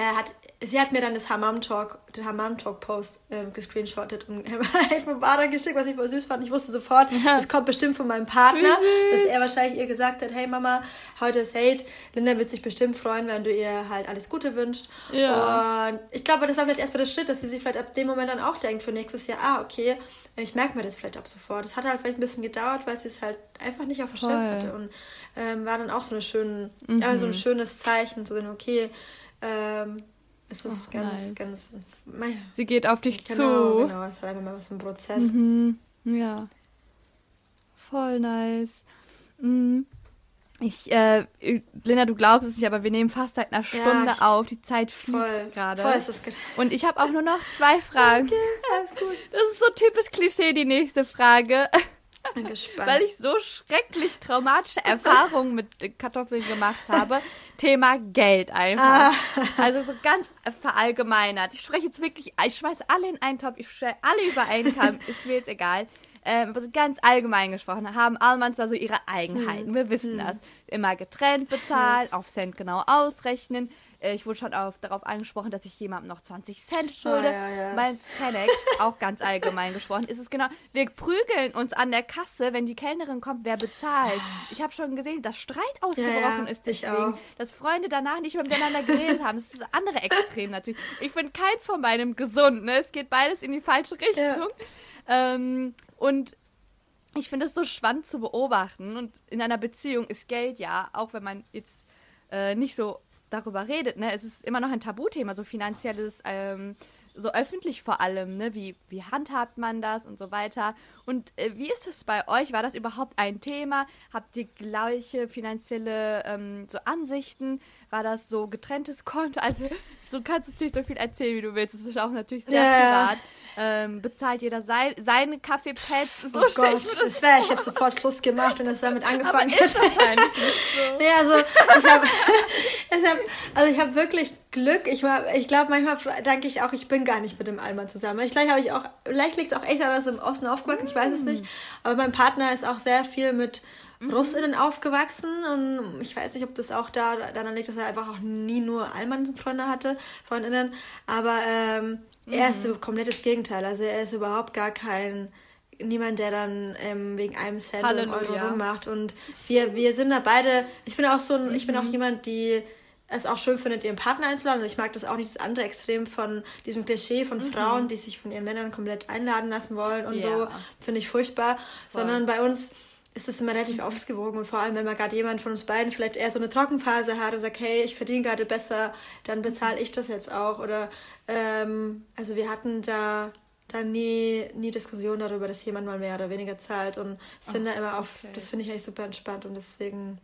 hat sie hat mir dann das Hammam Talk, den Hammam Talk Post äh, gescreenshottet und (laughs) von Bader geschickt, was ich voll süß fand. Ich wusste sofort, (laughs) das kommt bestimmt von meinem Partner, dass er wahrscheinlich ihr gesagt hat, hey Mama, heute ist Hate, Linda wird sich bestimmt freuen, wenn du ihr halt alles Gute wünschst. Ja. Und ich glaube, das war vielleicht erstmal der Schritt, dass sie sich vielleicht ab dem Moment dann auch denkt für nächstes Jahr, ah, okay, ich merke mir das vielleicht ab sofort. Das hat halt vielleicht ein bisschen gedauert, weil sie es halt einfach nicht auf dem Schirm hatte und ähm, war dann auch so, eine schöne, mhm. ja, so ein schönes Zeichen, zu sehen, okay, ähm, es ist oh, ganz, nice. ganz. Sie geht auf dich genau, zu. Genau, es war einfach mal was ein Prozess. Mhm. Ja. Voll nice. Mhm. Ich, äh, Linda, du glaubst es nicht, aber wir nehmen fast seit einer Stunde ja, auf. Die Zeit fliegt gerade. Voll ist das Und ich habe auch nur noch zwei (laughs) Fragen. Okay, alles gut. Das ist so typisch Klischee, die nächste Frage. Bin gespannt. Weil ich so schrecklich traumatische Erfahrungen mit Kartoffeln gemacht habe. Thema Geld einfach. Ah. Also so ganz verallgemeinert. Ich spreche jetzt wirklich, ich schmeiße alle in einen Topf, ich stelle alle über einen Kamm, (laughs) ist mir jetzt egal. Ähm, also ganz allgemein gesprochen, haben Almans da so ihre Eigenheiten. Hm. Wir wissen hm. das. Immer getrennt bezahlen, auf Cent genau ausrechnen. Äh, ich wurde schon auf, darauf angesprochen, dass ich jemandem noch 20 Cent schulde. Oh, ja, ja. Mein Kennex, auch ganz allgemein gesprochen, ist es genau, wir prügeln uns an der Kasse, wenn die Kellnerin kommt, wer bezahlt. Ich habe schon gesehen, dass Streit ausgebrochen ja, ist deswegen, dass Freunde danach nicht mehr miteinander geredet haben. Das ist das andere Extrem natürlich. Ich finde keins von beidem gesund, ne? Es geht beides in die falsche Richtung. Ähm, und ich finde es so spannend zu beobachten. Und in einer Beziehung ist Geld ja, auch wenn man jetzt äh, nicht so darüber redet. Ne? Es ist immer noch ein Tabuthema, so finanzielles, ähm, so öffentlich vor allem. Ne? Wie, wie handhabt man das und so weiter. Und äh, wie ist es bei euch? War das überhaupt ein Thema? Habt ihr gleiche finanzielle ähm, so Ansichten? War das so getrenntes Konto? (laughs) Also du kannst natürlich so viel erzählen, wie du willst. Das ist auch natürlich sehr yeah. privat. Ähm, bezahlt jeder sein, seine Kaffeepads. So oh Gott, das, wäre, ich hätte sofort Schluss gemacht, wenn das damit angefangen hätte. so. (laughs) Ja, also ich habe (laughs) hab, also ich habe wirklich Glück. Ich ich glaube, manchmal denke ich auch, ich bin gar nicht mit dem Alman zusammen. Vielleicht habe ich auch, vielleicht liegt es auch echt daran, dass ich im Osten aufgewachsen. Ich weiß es nicht. Aber mein Partner ist auch sehr viel mit mhm. Russinnen aufgewachsen und ich weiß nicht, ob das auch da daran liegt, dass er einfach auch nie nur Allmann-Freunde hatte, Freundinnen. Aber ähm, mhm. er ist ein komplettes Gegenteil. Also er ist überhaupt gar kein niemand, der dann ähm, wegen einem Cent Halleluja. Euro rummacht. Und wir, wir sind da beide, ich bin auch so ein, mhm. ich bin auch mhm. jemand, die es auch schön findet, ihren Partner einzuladen. Also ich mag das auch nicht, das andere Extrem von diesem Klischee von mhm. Frauen, die sich von ihren Männern komplett einladen lassen wollen und yeah. so, finde ich furchtbar. Voll. Sondern bei uns ist es immer relativ mhm. ausgewogen und vor allem, wenn man gerade jemand von uns beiden vielleicht eher so eine Trockenphase hat und sagt, hey, ich verdiene gerade besser, dann bezahle mhm. ich das jetzt auch. Oder ähm, also wir hatten da dann nie, nie Diskussionen darüber, dass jemand mal mehr oder weniger zahlt und sind oh, da immer auf, okay. das finde ich eigentlich super entspannt und deswegen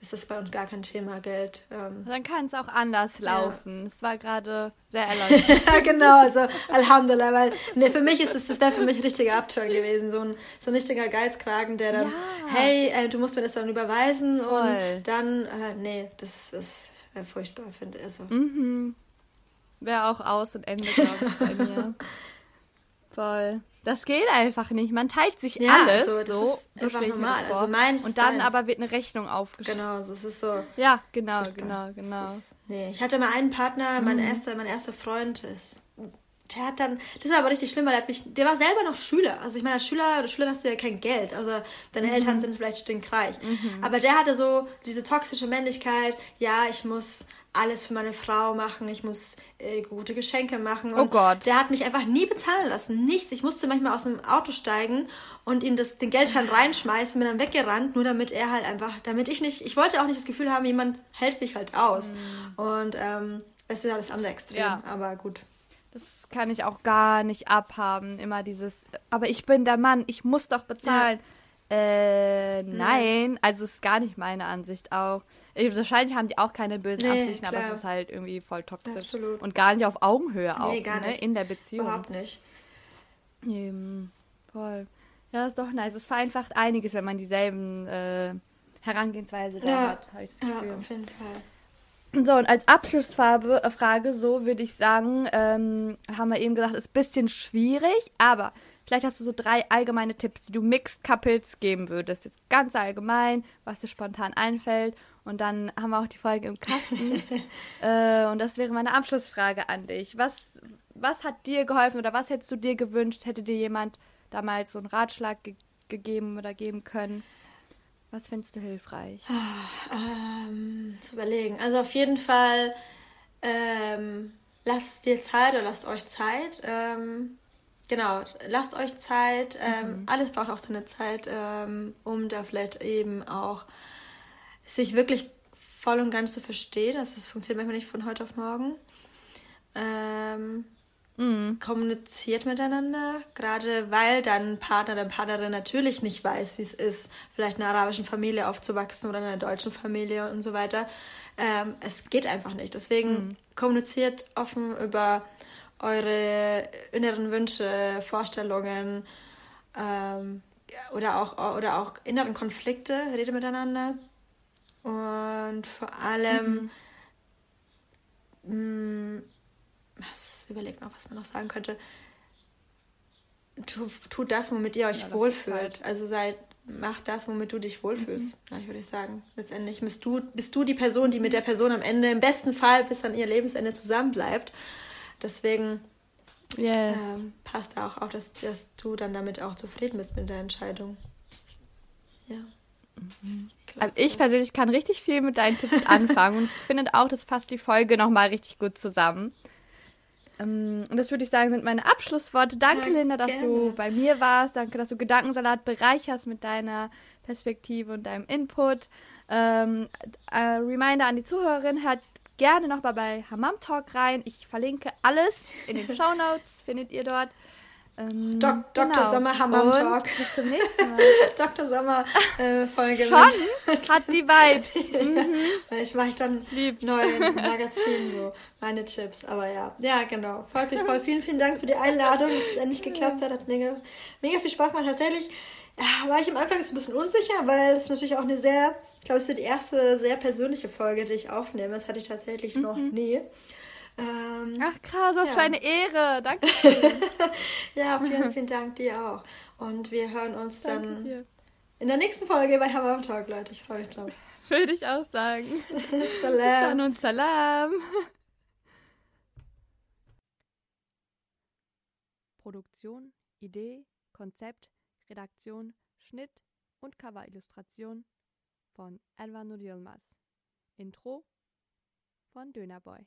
ist das bei uns gar kein Thema, Geld. Ähm. Dann kann es auch anders laufen. Es war gerade sehr (laughs) erleuchtend. ja, genau, also Alhamdulillah, weil ne, für mich ist es, das wäre für mich ein richtiger Upturn gewesen, so ein, so ein richtiger Geizkragen, der dann, Ja. hey, äh, du musst mir das dann überweisen Voll. und dann, äh, nee, das ist äh, furchtbar, finde ich. Also, Mhm. Wäre auch aus und Ende, glaube ich, bei mir. (laughs) Voll. Das geht einfach nicht. Man teilt sich Ja, alles also das so. ist so einfach normal. Also meins und dann aber wird eine Rechnung aufgeschrieben. genau, so, es ist so. Ja, genau, genau, genau. Ist, nee, ich hatte mal einen Partner, mein Mhm. erster, mein erster Freund ist. Der hat dann, das war aber richtig schlimm, weil der hat mich, der war selber noch Schüler. Also ich meine, als Schüler, als Schüler hast du ja kein Geld. Also deine Mhm. Eltern sind vielleicht stinkreich. Aber der hatte so diese toxische Männlichkeit, ja, ich muss alles für meine Frau machen, ich muss äh, gute Geschenke machen. Und Oh Gott. Der hat mich einfach nie bezahlen lassen. Nichts. Ich musste manchmal aus dem Auto steigen und ihm das, den Geldschein reinschmeißen, bin dann weggerannt, nur damit er halt einfach, damit ich nicht, ich wollte auch nicht das Gefühl haben, jemand hält mich halt aus. Und ähm, es ist ja das andere Extrem, Ja. aber gut. Das kann ich auch gar nicht abhaben. Immer dieses, aber ich bin der Mann, ich muss doch bezahlen. Äh, nein. Also ist gar nicht meine Ansicht auch. Ich, wahrscheinlich haben die auch keine bösen Nee, Absichten, aber klar. es ist halt irgendwie voll toxisch. Absolut. Und gar nicht auf Augenhöhe auch, nee, gar ne? nicht. In der Beziehung. Überhaupt nicht. Eben, voll. Ja, ist doch nice. Es vereinfacht einiges, wenn man dieselben äh, Herangehensweise da Ja, hat. Hab ich das ja, Gefühl. auf jeden Fall. So, und als Abschlussfrage, äh, Frage, so würde ich sagen, ähm, haben wir eben gesagt, ist ein bisschen schwierig, aber vielleicht hast du so drei allgemeine Tipps, die du Mixed Couples geben würdest. Jetzt ganz allgemein, was dir spontan einfällt. Und dann haben wir auch die Folge im Kasten. (laughs) äh, und das wäre meine Abschlussfrage an dich. Was, was hat dir geholfen oder was hättest du dir gewünscht? Hätte dir jemand damals so einen Ratschlag ge gegeben oder geben können? Was findest du hilfreich? Ähm, zu überlegen. Also auf jeden Fall ähm, lasst dir Zeit oder lasst euch Zeit. Ähm, genau, lasst euch Zeit. Ähm, Alles braucht auch seine Zeit, ähm, um da vielleicht eben auch sich wirklich voll und ganz zu verstehen. Also das funktioniert manchmal nicht von heute auf morgen. Ähm, kommuniziert miteinander, gerade weil dein Partner, deine Partnerin natürlich nicht weiß, wie es ist, vielleicht in einer arabischen Familie aufzuwachsen oder in einer deutschen Familie und so weiter. Ähm, es geht einfach nicht. Deswegen kommuniziert offen über eure inneren Wünsche, Vorstellungen ähm, oder, auch, oder auch inneren Konflikte, redet miteinander. Und vor allem, mh, was überlegt noch, was man noch sagen könnte. Tu, tut das, womit ihr euch Ja, wohlfühlt. Zeit. Also seid, macht das, womit du dich wohlfühlst. Ja, ich würde sagen. Letztendlich bist du, bist du die Person, die mit der Person am Ende, im besten Fall bis an ihr Lebensende zusammenbleibt. Deswegen Yes. ähm, passt auch auf, dass, dass du dann damit auch zufrieden bist mit der Entscheidung. Ja. glaub, Also ich persönlich kann richtig viel mit deinen Tipps anfangen und ich finde auch, das passt die Folge nochmal richtig gut zusammen. Ähm, Und das würde ich sagen, sind meine Abschlussworte. Danke, Ja, Linda, dass gerne. du bei mir warst. Danke, dass du Gedankensalat bereicherst mit deiner Perspektive und deinem Input. Ähm, äh, Reminder an die Zuhörerin, hört gerne nochmal bei Hammam Talk rein. Ich verlinke alles in den (laughs) Show Notes, findet ihr dort. Ähm, Dok Dr. genau. Sommer Hammam Talk. Bis zum nächsten Mal. (laughs) Dr. Sommer äh, Folge Schon? mit. (laughs) Hat die Vibes. (laughs) Ich mache dann Lieb's. neu im Magazin so meine Tipps. Aber ja, ja genau. Freut mich voll. Vielen, vielen Dank für die Einladung, dass es endlich geklappt hat. Hat mega, mega viel Spaß gemacht. Tatsächlich ja, war ich am Anfang so ein bisschen unsicher, weil es natürlich auch eine sehr, ich glaube, es ist die erste sehr persönliche Folge, die ich aufnehme. Das hatte ich tatsächlich noch nie. Ähm, Ach krass, was Ja. für eine Ehre. Danke. (laughs) ja, vielen, (laughs) vielen Dank dir auch. Und wir hören uns Danke dann dir. in der nächsten Folge bei Hammam Talk, Leute. Ich freue mich drauf. (laughs) Würde ich auch sagen. Salam. Dann und Salam. Produktion, Idee, Konzept, Redaktion, Schnitt und Coverillustration von Elva Nur Yilmaz. Intro von Dönerboy.